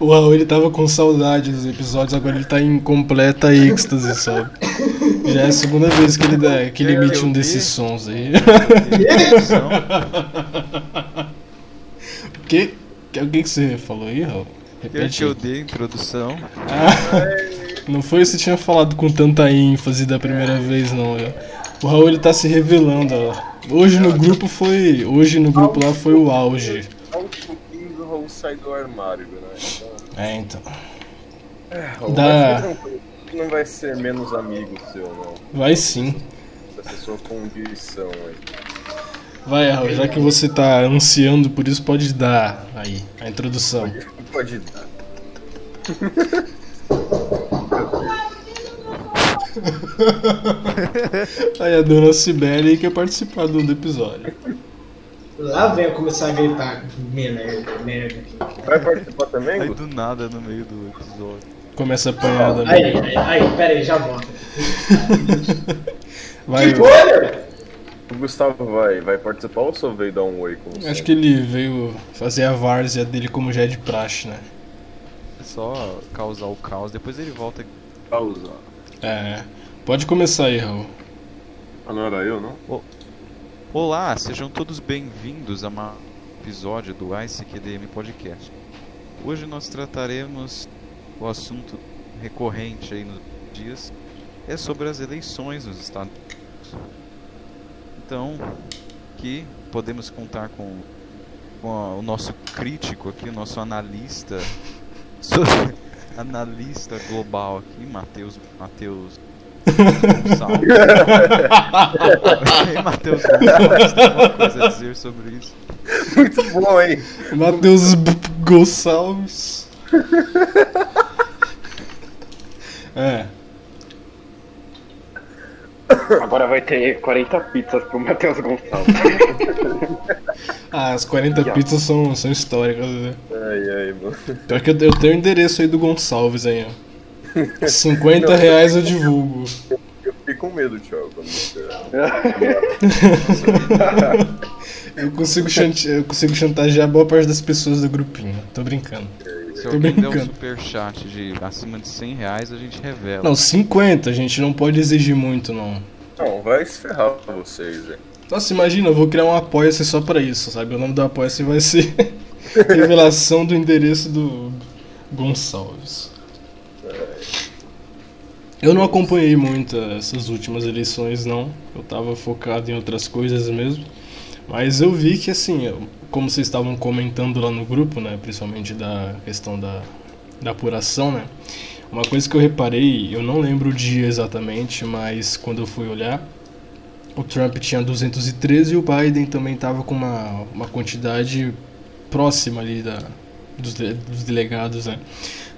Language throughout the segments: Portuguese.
O Raul ele tava com saudade dos episódios, agora ele tá em completa êxtase, sabe? Já é a segunda vez que ele, dá, que ele emite um desses sons aí. O que, o que, você falou aí, Raul? Repete. que eu dei a introdução. Ah, não foi você tinha falado com tanta ênfase da primeira vez, não. eu- O Raul ele tá se revelando, ó. Hoje no grupo foi. Hoje no grupo lá foi o auge. Aos pouquinhos o Raul sai do armário, né? Então, É, então. Vai ficar tranquilo. Não vai ser menos amigo seu, não. Vai sim. Ser sua condição aí. Vai, Raul, já que você tá ansiando por isso, pode dar aí a introdução. Pode dar. Aí a dona Sibeli quer participar do episódio. Lá vem eu começar a gritar merda, merda aqui. Vai participar também, Aí do nada no meio do episódio. Começa a apanhar da Aí, aí, aí, pera aí, já volto. Vai, Que olha! O Gustavo vai, vai participar ou só veio dar um oi com você? acho que ele veio fazer a várzea dele como já é de praxe, né? É só causar o caos, depois ele volta. Pausa. É. Pode começar aí, Raul. Ah, não era eu, não? Olá, sejam todos bem-vindos a mais um episódio do ICQDM Podcast. Hoje nós trataremos o assunto recorrente aí nos dias, é sobre as eleições nos Estados Unidos. Então, aqui podemos contar com, com a- o nosso crítico aqui, o nosso analista, analista global aqui, Matheus Matheus Gonçalves. Ei, Matheus Gonçalves, tem alguma coisa a dizer sobre isso? Muito bom, hein? Matheus Gonçalves. É. Agora vai ter 40 pizzas pro Matheus Gonçalves. Ah, as 40 pizzas são, são históricas, né? Ai, ai, mano. Pior que eu, eu tenho o endereço aí do Gonçalves aí, ó. 50 reais eu divulgo. Eu fiquei com medo, Thiago, quando você... Eu consigo, chante- eu consigo chantagear boa parte das pessoas do grupinho. Tô brincando. Se Tô alguém der um brincando. superchat de acima de 100 reais, a gente revela. Não, 50, a gente não pode exigir muito, não. Não, vai se ferrar vocês, hein? Nossa, imagina, eu vou criar um apoia-se só pra isso, sabe? O nome do apoia-se vai ser Revelação do endereço do Gonçalves. Eu não acompanhei muito essas últimas eleições, não. Eu tava focado em outras coisas mesmo. Mas eu vi que, assim, como vocês estavam comentando lá no grupo, né? Principalmente da questão da, da apuração, né? Uma coisa que eu reparei, eu não lembro o dia exatamente, mas quando eu fui olhar, o Trump tinha 213 e o Biden também estava com uma, uma quantidade próxima ali da, dos, dos delegados, né?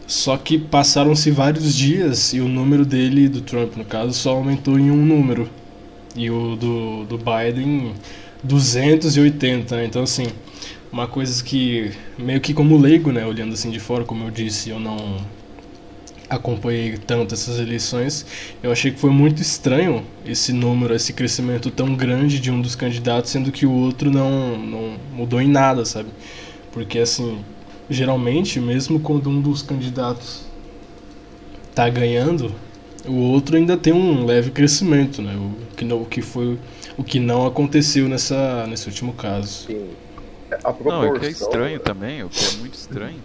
Só que passaram-se vários dias e o número dele, do Trump no caso, só aumentou em um número. E o do, do Biden, 280, né? Então, assim, uma coisa que, meio que como leigo, né? Olhando assim de fora, como eu disse, eu não acompanhei tanto essas eleições, eu achei que foi muito estranho esse número, esse crescimento tão grande de um dos candidatos, sendo que o outro não, não mudou em nada, sabe? Porque assim, geralmente, mesmo quando um dos candidatos tá ganhando, o outro ainda tem um leve crescimento, né? O que não, o que foi o que não aconteceu nessa nesse último caso. Sim. A Não, é que é proporção- estranho também, o que é muito estranho,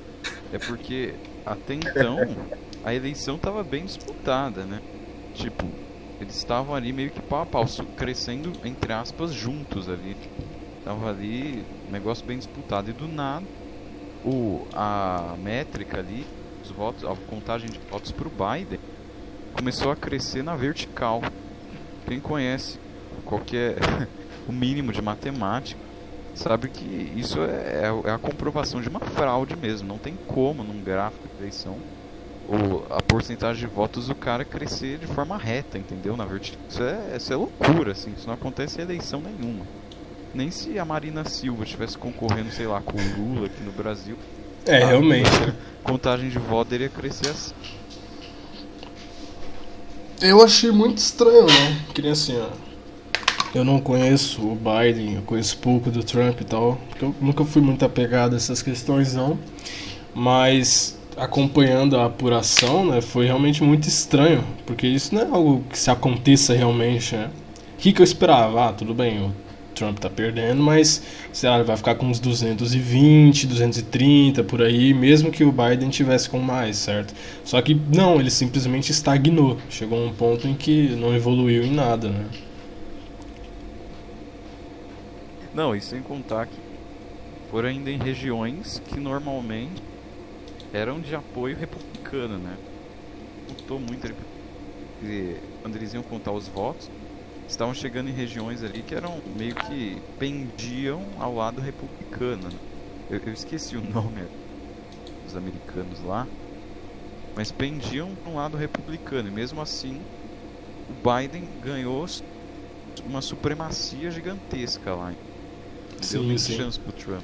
é porque até então a eleição tava bem disputada, né? Tipo, eles estavam ali meio que pau a pau, crescendo, entre aspas, juntos ali. Tava ali, um negócio bem disputado. E do nada, o, a métrica ali, os votos, a contagem de votos pro Biden começou a crescer na vertical. Quem conhece qualquer o mínimo de matemática sabe que isso é, é a comprovação de uma fraude mesmo. Não tem como num gráfico de eleição o, a porcentagem de votos do cara crescer de forma reta, entendeu? Na vertical. Isso é, isso é loucura, assim. Isso não acontece em eleição nenhuma. Nem se a Marina Silva estivesse concorrendo, sei lá, com o Lula aqui no Brasil. É, a realmente. Contagem de voto iria crescer assim. Eu achei muito estranho, né? Que nem assim, ó. Eu não conheço o Biden, eu conheço pouco do Trump e tal. porque Eu nunca fui muito apegado a essas questões, não. Mas acompanhando a apuração, né, foi realmente muito estranho, porque isso não é algo que se aconteça realmente, né? O que, que eu esperava? Ah, tudo bem, o Trump tá perdendo, mas sei lá, vai ficar com uns 220, 230 por aí, mesmo que o Biden tivesse com mais, certo? Só que não, ele simplesmente estagnou. Chegou a um ponto em que não evoluiu em nada, né? Não, e sem contar que foram ainda em regiões que normalmente eram de apoio republicano, né? Contou muito. Quando eles iam contar os votos, estavam chegando em regiões ali que eram meio que pendiam ao lado republicano. Né? Eu, eu esqueci o nome dos americanos lá, mas pendiam para um lado republicano. E mesmo assim, o Biden ganhou uma supremacia gigantesca lá. Deu Sim, nem sim. chance pro Trump.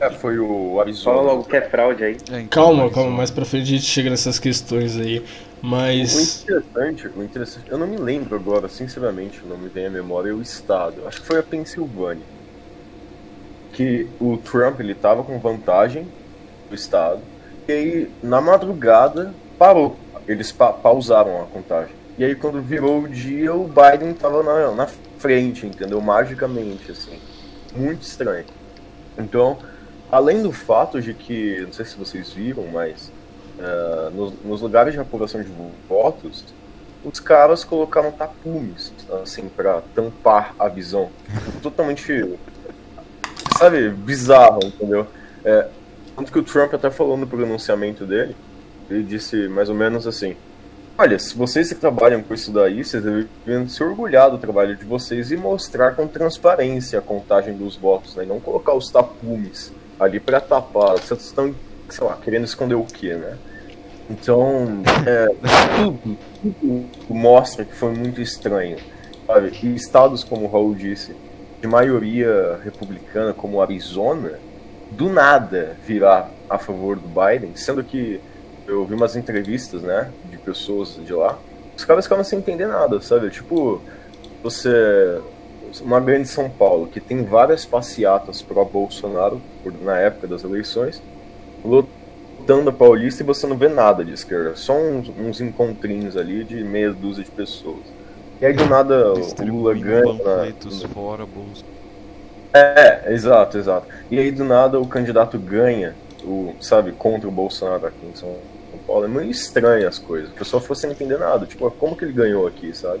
É, foi o Fala Arizona. logo que é fraude aí. É, então, Calma, mas, calma, mais pra frente a gente chega nessas questões aí. O Mas. interessante, o interessante, eu não me lembro agora, sinceramente, não me vem à memória o estado. Acho que foi a Pensilvânia. Que o Trump ele tava com vantagem do estado. E aí, na madrugada, parou. Eles pa pausaram a contagem. E aí, quando virou o dia, o Biden tava na, na frente, entendeu? Magicamente, assim. Muito estranho. Então, além do fato de que, não sei se vocês viram, mas ah, nos, nos lugares de apuração de votos, os caras colocaram tapumes, assim, pra tampar a visão. Totalmente, sabe, bizarro, entendeu? É, tanto que o Trump até falou no pronunciamento dele, ele disse mais ou menos assim: Olha, se vocês que trabalham com isso daí, vocês deveriam se orgulhar do trabalho de vocês e mostrar com transparência a contagem dos votos, né? E não colocar os tapumes ali pra tapar. Vocês estão, sei lá, querendo esconder o quê, né? Então, é, tudo, tudo mostra que foi muito estranho. Sabe? E estados, como o Raul disse, de maioria republicana, como Arizona, do nada virar a favor do Biden, sendo que eu vi umas entrevistas, né, de pessoas de lá, os caras ficavam sem entender nada, sabe? Tipo, você. Uma grande São Paulo, que tem várias passeatas pro Bolsonaro por- na época das eleições, lotando a Paulista e você não vê nada de esquerda, só uns, uns encontrinhos ali de meia dúzia de pessoas. E aí do nada o Lula ganha. fora, bolso. é, exato, exato. E aí do nada o candidato ganha, o, sabe, contra o Bolsonaro aqui em São Paulo. É meio estranho as coisas. O pessoal ficou sem entender nada. Tipo, como que ele ganhou aqui, sabe?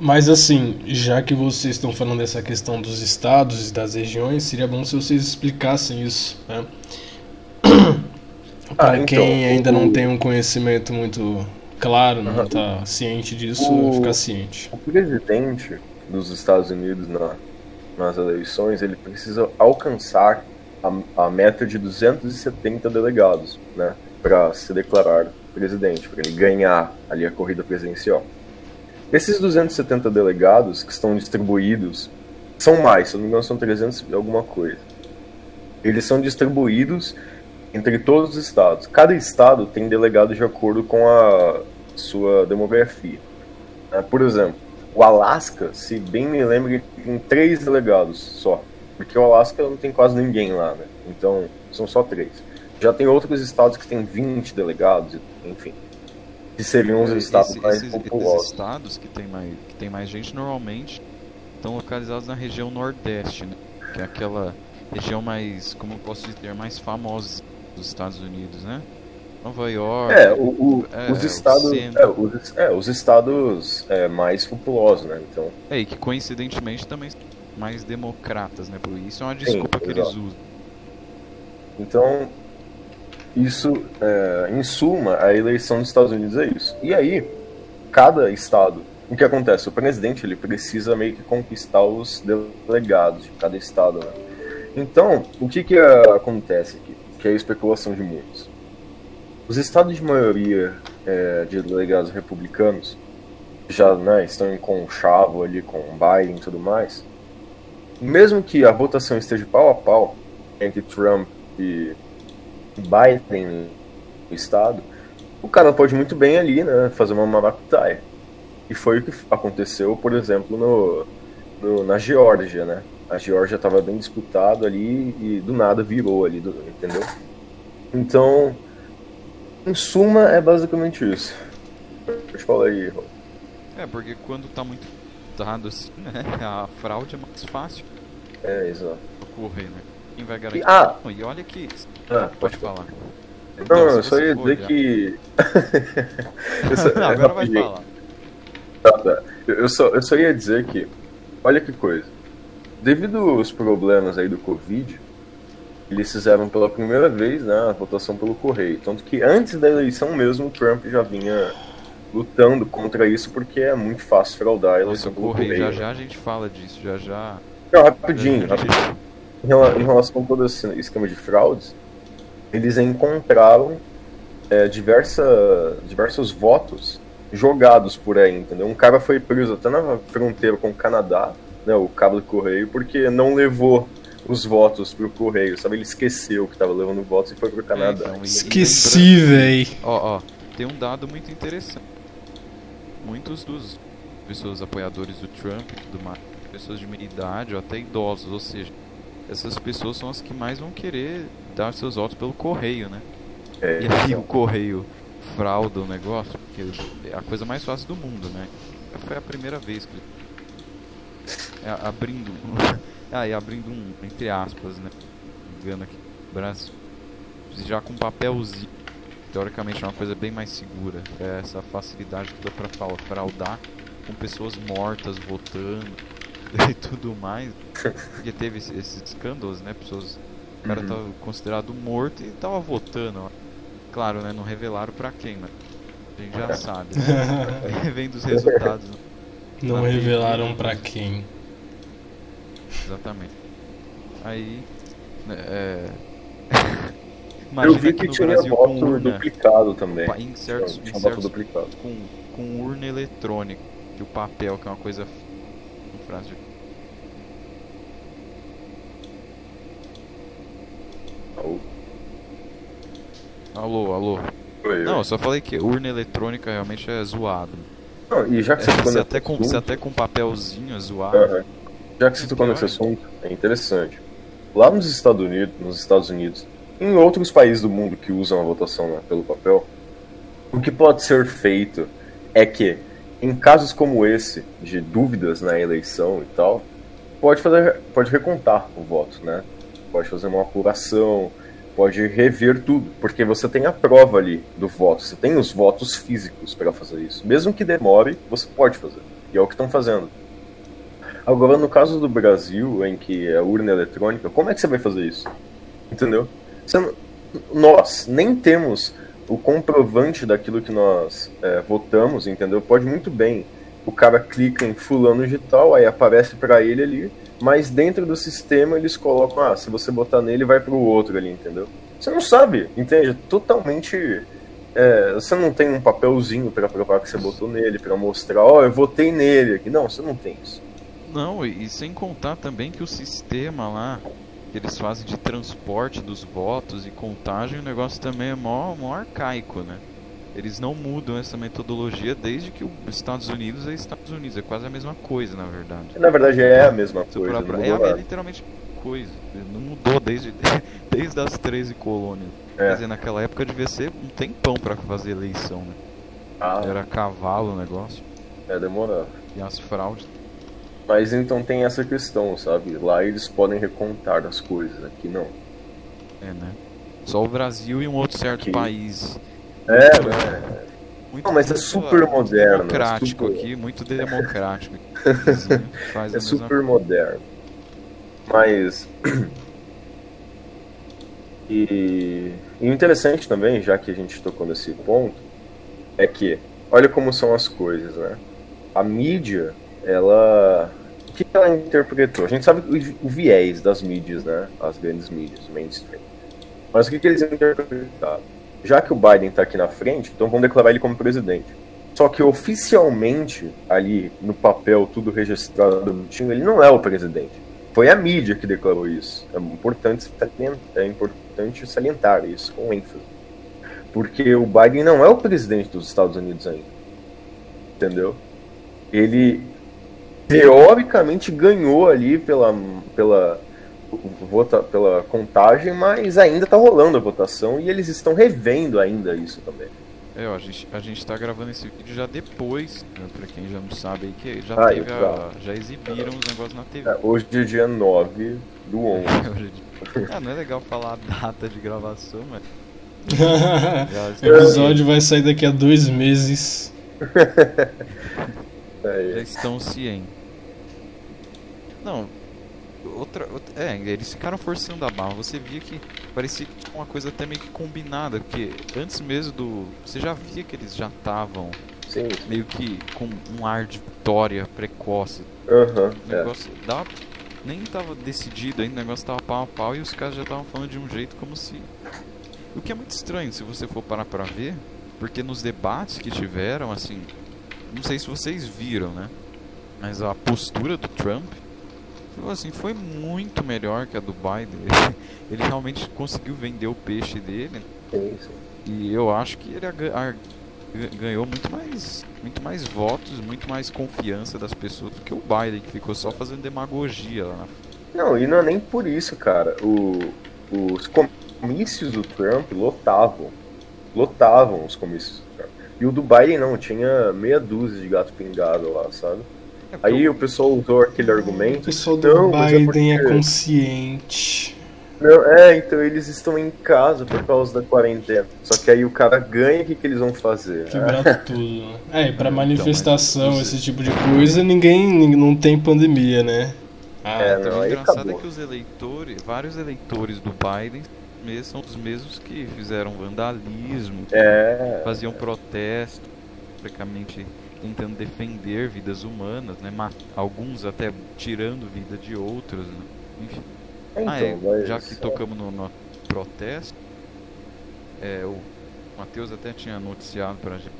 Mas assim, já que vocês estão falando dessa questão dos estados e das regiões, seria bom se vocês explicassem isso, né? Para Ah, então, quem ainda o- não tem um conhecimento muito claro, não está ciente disso, O- ficar ciente. O presidente dos Estados Unidos na, nas eleições, ele precisa alcançar a, a meta de 270 delegados, né? Para se declarar presidente, para ele ganhar ali a corrida presidencial. Esses 270 delegados que estão distribuídos são mais, se não me engano, são 300 e alguma coisa. Eles são distribuídos entre todos os estados. Cada estado tem delegado de acordo com a sua demografia. né? Por exemplo, o Alasca, se bem me lembro, tem três delegados só. Porque o Alasca não tem quase ninguém lá, né? Então, são só três. Já tem outros estados que têm 20 delegados, enfim. Que seriam os estados Esse- mais esses, esses populosos. estados que tem, mais, que tem mais gente normalmente estão localizados na região nordeste, né? Que é aquela região mais, como eu posso dizer, mais famosa dos Estados Unidos, né? Nova York. É, o, o- é, os estados, é, os, é, os estados é, mais populosos, né? Então, É, e que coincidentemente também são mais democratas, né? Por isso é uma desculpa que eles exato. usam. Então, isso, é, em suma, a eleição dos Estados Unidos é isso. E aí, cada estado, o que acontece? O presidente ele precisa meio que conquistar os delegados de cada estado. Né? Então, o que, que acontece aqui? Que é a especulação de muitos. Os estados de maioria é, de delegados republicanos já né, estão em conchavo ali com Biden e tudo mais. Mesmo que a votação esteja pau a pau entre Trump e Biden no estado, o cara pode muito bem ali, né, fazer uma maracutaia. E foi o que aconteceu, por exemplo, no, no- na Geórgia, né? A Geórgia estava bem disputado ali e do nada virou ali, do- entendeu? Então, em suma, é basicamente isso. Pode falar aí, Raul. É, porque quando tá muito dado assim, né? A fraude é mais fácil É, exato. ocorrer, né? Quem vai garantir? Ah! E olha que. Ah, pode falar. Não, Não, eu só ia dizer olhar. que. Eu só- é Agora vai falar. Tá, tá. Eu só, eu só ia dizer que, olha que coisa. Devido aos problemas aí do Covid, eles fizeram pela primeira vez né, a votação pelo correio. Tanto que antes da eleição mesmo, o Trump já vinha lutando contra isso porque é muito fácil fraudar a Nossa, eleição o pelo correio, correio. já já a gente fala disso, já já. Não, rapidinho, já- já- rela- em relação a todo esse esquema de fraudes, eles encontraram é, diversa, diversos votos jogados por aí, entendeu? Um cara foi preso até na fronteira com o Canadá, né, o cabo do correio, porque não levou os votos pro correio, sabe? Ele esqueceu que estava levando votos e foi pro Canadá. É, então, Esqueci, véi. Ó, ó, tem um dado muito interessante. Muitos dos pessoas apoiadores do Trump e tudo mais, pessoas de meia idade ou até idosos, ou seja, essas pessoas são as que mais vão querer dar seus votos pelo correio, né? É, E aí o correio frauda o negócio, porque é a coisa mais fácil do mundo, né? Foi a primeira vez que é, abrindo ah, e abrindo um entre aspas, né? Engano aqui, Brasil. Já com papelzinho, teoricamente é uma coisa bem mais segura. É essa facilidade que dá pra fraudar com pessoas mortas votando e tudo mais. Porque teve esse- esses escândalos, né? Pessoas o cara Uhum. tava considerado morto e tava votando. ó. Claro, né? Não revelaram pra quem, mas a gente já sabe. Né? Vendo os resultados. né? Não Na revelaram TV, pra quem. Exatamente. Aí. né, É... Eu Imagina vi aqui que no tinha Brasil com voto urna. duplicado também. Em certos, Tinha em certos duplicado. com, com urna eletrônica. Que o papel, que é uma coisa. Um frágil. Ou- Alô, alô. Oi, Não, eu só falei que urna eletrônica realmente é zoado. Não, e já que É, você nesse até com, assunto- até com papelzinho é zoado. Aham. Já que você tocou nesse assunto, é interessante. Lá nos Estados Unidos, nos Estados Unidos, em outros países do mundo que usam a votação né, pelo papel, o que pode ser feito é que, em casos como esse, de dúvidas na eleição e tal, pode fazer, pode recontar o voto, né? Pode fazer uma apuração, pode rever tudo, porque você tem a prova ali do voto, você tem os votos físicos para fazer isso. Mesmo que demore, você pode fazer. E é o que estão fazendo. Agora, no caso do Brasil, em que é urna eletrônica, como é que você vai fazer isso? Entendeu? Nós nem temos o comprovante daquilo que nós é, votamos, entendeu? Pode muito bem. O cara clica em fulano de tal, aí aparece pra ele ali, mas dentro do sistema eles colocam, ah, se você botar nele, vai pro outro ali, entendeu? Você não sabe, entende? Totalmente. é, você não tem um papelzinho pra provar que você botou nele, pra mostrar, ó, eu votei nele aqui. Não, você não tem isso. Não, e, e sem contar também que o sistema lá que eles fazem de transporte dos votos e contagem, o negócio também é mó, mó arcaico, né? Eles não mudam essa metodologia desde que os Estados Unidos é Estados Unidos, é quase a mesma coisa, na verdade. Na verdade é a mesma Se coisa. pra- é, nada. literalmente coisa. Não mudou desde, desde as 13 colônias. É. Quer dizer, naquela época devia ser um tempão pra fazer eleição, né? Ah, Era cavalo o negócio. é demorar. E as fraudes. Mas então tem essa questão, sabe? Lá eles podem recontar as coisas, aqui não. É, né? Só o Brasil e um outro certo país. É, né? Muito Não, mas é super ah, moderno, é Democrático super- aqui, muito democrático. É mesma super moderno. Mas. E, e o interessante também, já que a gente tocou nesse ponto, é que, olha como são as coisas, né? A mídia, ela. O que ela interpretou? A gente sabe o, o viés das mídias, né? As grandes mídias, mainstream. Mas o que, que eles interpretaram? Já que o Biden está aqui na frente, então vamos declarar ele como presidente. Só que oficialmente, ali no papel, tudo registrado bonitinho, ele não é o presidente. Foi a mídia que declarou isso. É importante, salientar- é importante salientar isso com ênfase. Porque o Biden não é o presidente dos Estados Unidos ainda. Entendeu? Ele teoricamente ganhou ali pela, pela vota pela contagem, mas ainda tá rolando a votação e eles estão revendo ainda isso também. É, ó, a gente, a gente tá gravando esse vídeo já depois, né, pra quem já não sabe aí, que já Ah, teve a, já exibiram os negócios na TV. É, hoje é dia 9 do 11. ah, não é legal falar a data de gravação, mas o episódio vai sair daqui a dois meses. É, já estão cientes. Não, outra, outra- É, eles ficaram forçando a barra. Você via que parecia que tinha uma coisa até meio que combinada, porque antes mesmo do. Você já via que eles já estavam meio que com um ar de vitória precoce. Aham, O é. negócio dava, nem tava decidido ainda, o negócio tava pau a pau e os caras já estavam falando de um jeito como se. O que é muito estranho se você for parar pra ver, porque nos debates que tiveram, assim. Não sei se vocês viram, né? Mas a postura do Trump assim, foi muito melhor que a do Biden. Ele realmente conseguiu vender o peixe dele. Sim, sim. E eu acho que ele ganhou muito mais, muito mais votos, muito mais confiança das pessoas do que o Biden, que ficou só fazendo demagogia lá. Não, e não é nem por isso, cara. O, os comícios do Trump lotavam. Lotavam os comícios do Trump. E o do Biden não, tinha meia dúzia de gato pingado lá, sabe? É Aí o- o pessoal usou aquele O argumento. pessoal do Não, mas é Biden é porque- consciente. Não, é, então eles estão em casa por causa da quarentena. Só que aí o cara ganha, o que, que eles vão fazer? Quebrar tudo, né? É, e pra Então, manifestação, mas- esse tipo de coisa, ninguém, ninguém- não tem pandemia, né? Ah, É, Então, não, o aí engraçado acabou. é que os eleitores, vários eleitores do Biden são os mesmos que fizeram vandalismo, É, faziam protesto, praticamente tentando defender vidas humanas, né? Alguns até tirando vida de outros, né? Enfim. então, ah, é, mas- já que tocamos no, no protesto, é, o Matheus até tinha noticiado pra gente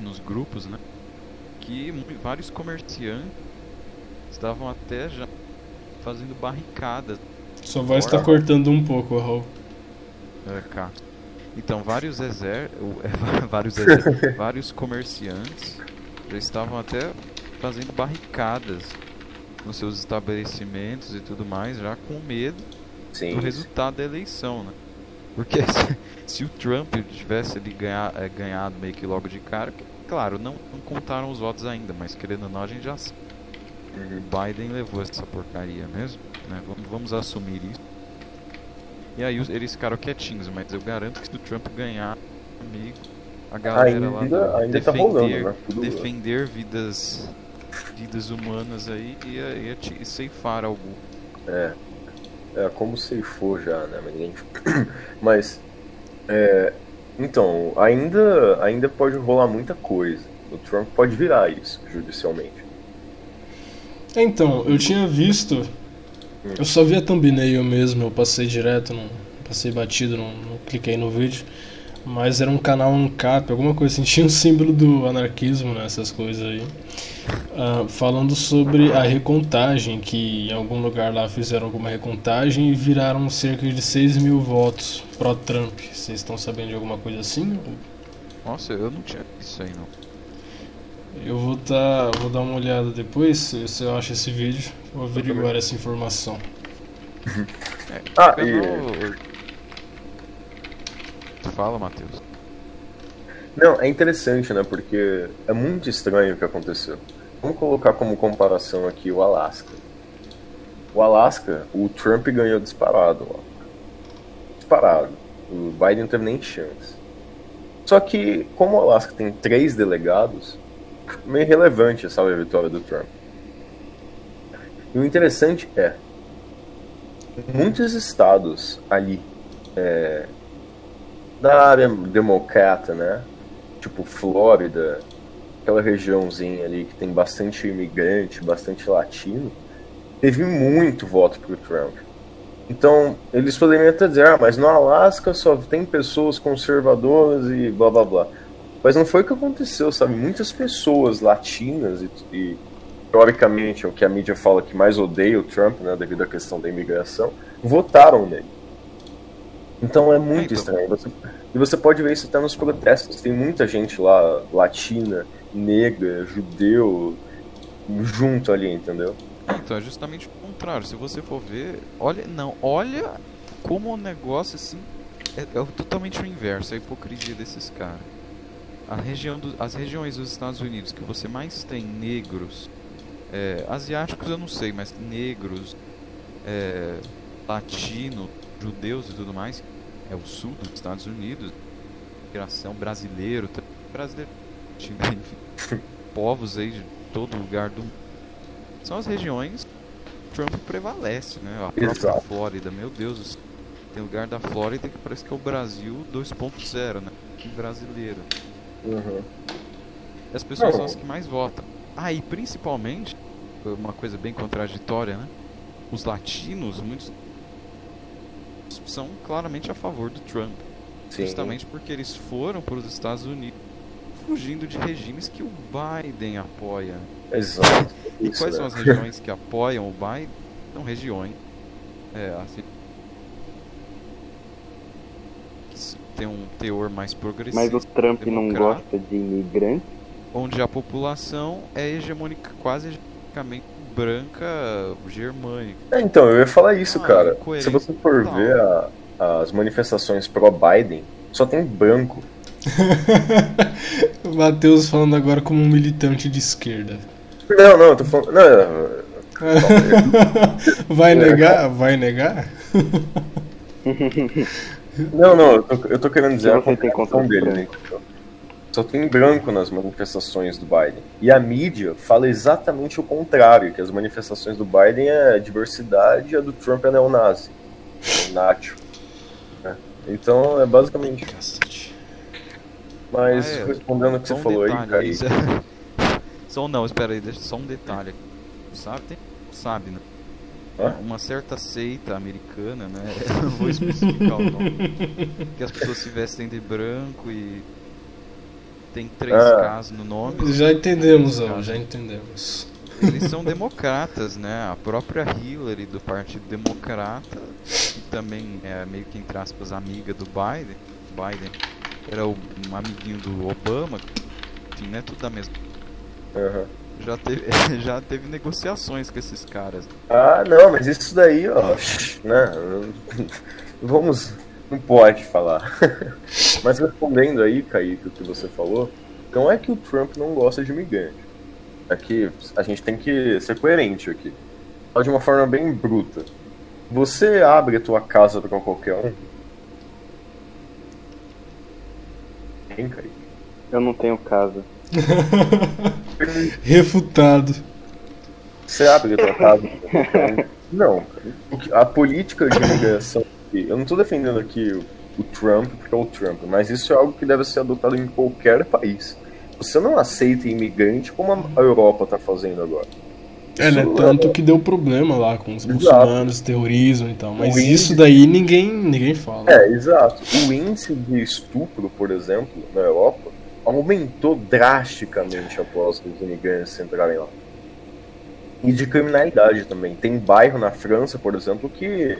nos grupos, né? Que vários comerciantes estavam até já fazendo barricadas sua voz tá cortando um pouco, Raul. É, cá. Então, vários exer... vários, exer... vários comerciantes já estavam até fazendo barricadas nos seus estabelecimentos e tudo mais, já com medo sim, do resultado da eleição, né? Porque se, se o Trump tivesse ali ganha, é, ganhado meio que logo de cara, que, claro, não, não contaram os votos ainda, mas querendo ou não, a gente já sabe. Uhum. O Biden levou essa porcaria mesmo, né? Vamos, vamos assumir isso. E aí eles ficaram quietinhos, mas eu garanto que se o Trump ganhar, amigo, a galera lá Ainda- do- ainda tá defender, rolando, né? Defender vidas, vidas humanas aí ia, ia te ceifar algum. É, é como se for já, né? Mas, ninguém- mas é, então, ainda, ainda pode rolar muita coisa. O Trump pode virar isso judicialmente. Então, eu tinha visto. Eu só vi a thumbnail mesmo, eu passei direto, não passei batido, não, não cliquei no vídeo. Mas era um canal ANCAP, alguma coisa assim, tinha o símbolo do anarquismo nessas coisas aí. Ah, falando sobre a recontagem, que em algum lugar lá fizeram alguma recontagem e viraram cerca de 6 mil votos pró-Trump. Vocês estão sabendo de alguma coisa assim? Nossa, eu não tinha isso aí não. Eu vou, tá, vou dar uma olhada depois, se eu acho esse vídeo, vou averiguar essa informação. É, Ah, canal- Fala, Matheus. Não, é interessante, né? Porque é muito estranho o que aconteceu. Vamos colocar como comparação aqui o Alasca. O Alasca, o Trump ganhou disparado lá. Disparado. O Biden não teve nem chance. Só que, como o Alasca tem três delegados, meio relevante, sabe, a vitória do Trump. E o interessante é, muitos estados ali é, da área democrata, né? Tipo Flórida, aquela regiãozinha ali que tem bastante imigrante, bastante latino, teve muito voto pro Trump. Então, eles poderiam até dizer, ah, mas no Alasca só tem pessoas conservadoras e blá blá blá. Mas não foi o que aconteceu, sabe? Muitas pessoas latinas e, e teoricamente é o que a mídia fala que mais odeia o Trump, né, devido à questão da imigração, votaram nele. Então é muito estranho. Você- e você pode ver isso até nos protestos. Tem muita gente lá, latina, negra, judeu, junto ali, entendeu? Então, é justamente o contrário, se você for ver, olha, não, olha como o negócio assim é, é totalmente o inverso, a hipocrisia desses caras. Região do, as regiões dos Estados Unidos que você mais tem negros, é, asiáticos eu não sei, mas negros, é, latinos, judeus e tudo mais, é o sul dos Estados Unidos, migração brasileiro, brasileiro, enfim, povos aí de todo lugar do mundo. São as regiões que Trump prevalece, né? A própria Exato. Flórida, meu Deus, tem lugar da Flórida que parece que é o Brasil 2.0, né? Brasileiro. Uhum. As pessoas são as que mais votam. Ah, e principalmente, uma coisa bem contraditória, né? Os latinos, muitos são claramente a favor do Trump. Sim. Justamente porque eles foram para os Estados Unidos fugindo de regimes que o Biden apoia. Exato. E Isso, quais né? são as regiões que apoiam o Biden? São regiões é, assim, que s- tem um teor mais progressista. Mas o Trump não gosta de imigrante. Onde a população é hegemônica, quase hegemonicamente branca germânica. É, então, eu ia falar isso, Ah, cara. incoerência Se você for total. ver a- as manifestações pró-Biden, só tem branco. O Matheus falando agora como um militante de esquerda. Não, não, eu tô falando. Não, é- Vai negar? Vai negar? não, não eu, tô, eu tô querendo dizer a você tem contradição contra dele, né? Só tem branco nas manifestações do Biden. E a mídia fala exatamente o contrário, que as manifestações do Biden é diversidade e a do Trump é neonazi. É nacho. né? Então é basicamente. Cacete. Mas Ah, é. respondendo o que Só você um falou aí, detalhe Kaique. isso é- Só não, espera aí, deixa só um detalhe. aqui. Sabe, tem, sabe, né? Hã? Uma certa seita americana, né? Não vou especificar o nome. Que as pessoas se vestem de branco e tem três Ah. Ks no nome. Já entendemos, ó, já entendemos. Eles são democratas, né? A própria Hillary do Partido Democrata, que também é meio que entre aspas amiga do Biden. Biden era o, um amiguinho do Obama, enfim, né? Tudo da mesma. Aham. Já teve, já teve negociações com esses caras. Ah, não, mas isso daí, ó, né? Vamos. Não pode falar. Mas respondendo aí, Kaique, o que você falou, não é que o Trump não gosta de imigrante. É que a gente tem que ser coerente aqui. Fala de uma forma bem bruta. Você abre a tua casa pra qualquer um? Hein, Kaique? Eu não tenho casa. Refutado. Você abre um? Não. A política de imigração. Eu não estou defendendo aqui o, o Trump porque é o Trump, mas isso é algo que deve ser adotado em qualquer país. Você não aceita imigrante como a Europa está fazendo agora. É, né? Tanto que deu problema lá com os Exato. muçulmanos, terrorismo e tal. Mas O isso índice- daí ninguém, ninguém fala. É, exato. O índice de estupro, por exemplo, na Europa, aumentou drasticamente após os imigrantes entrarem lá. E de criminalidade também. Tem bairro na França, por exemplo, que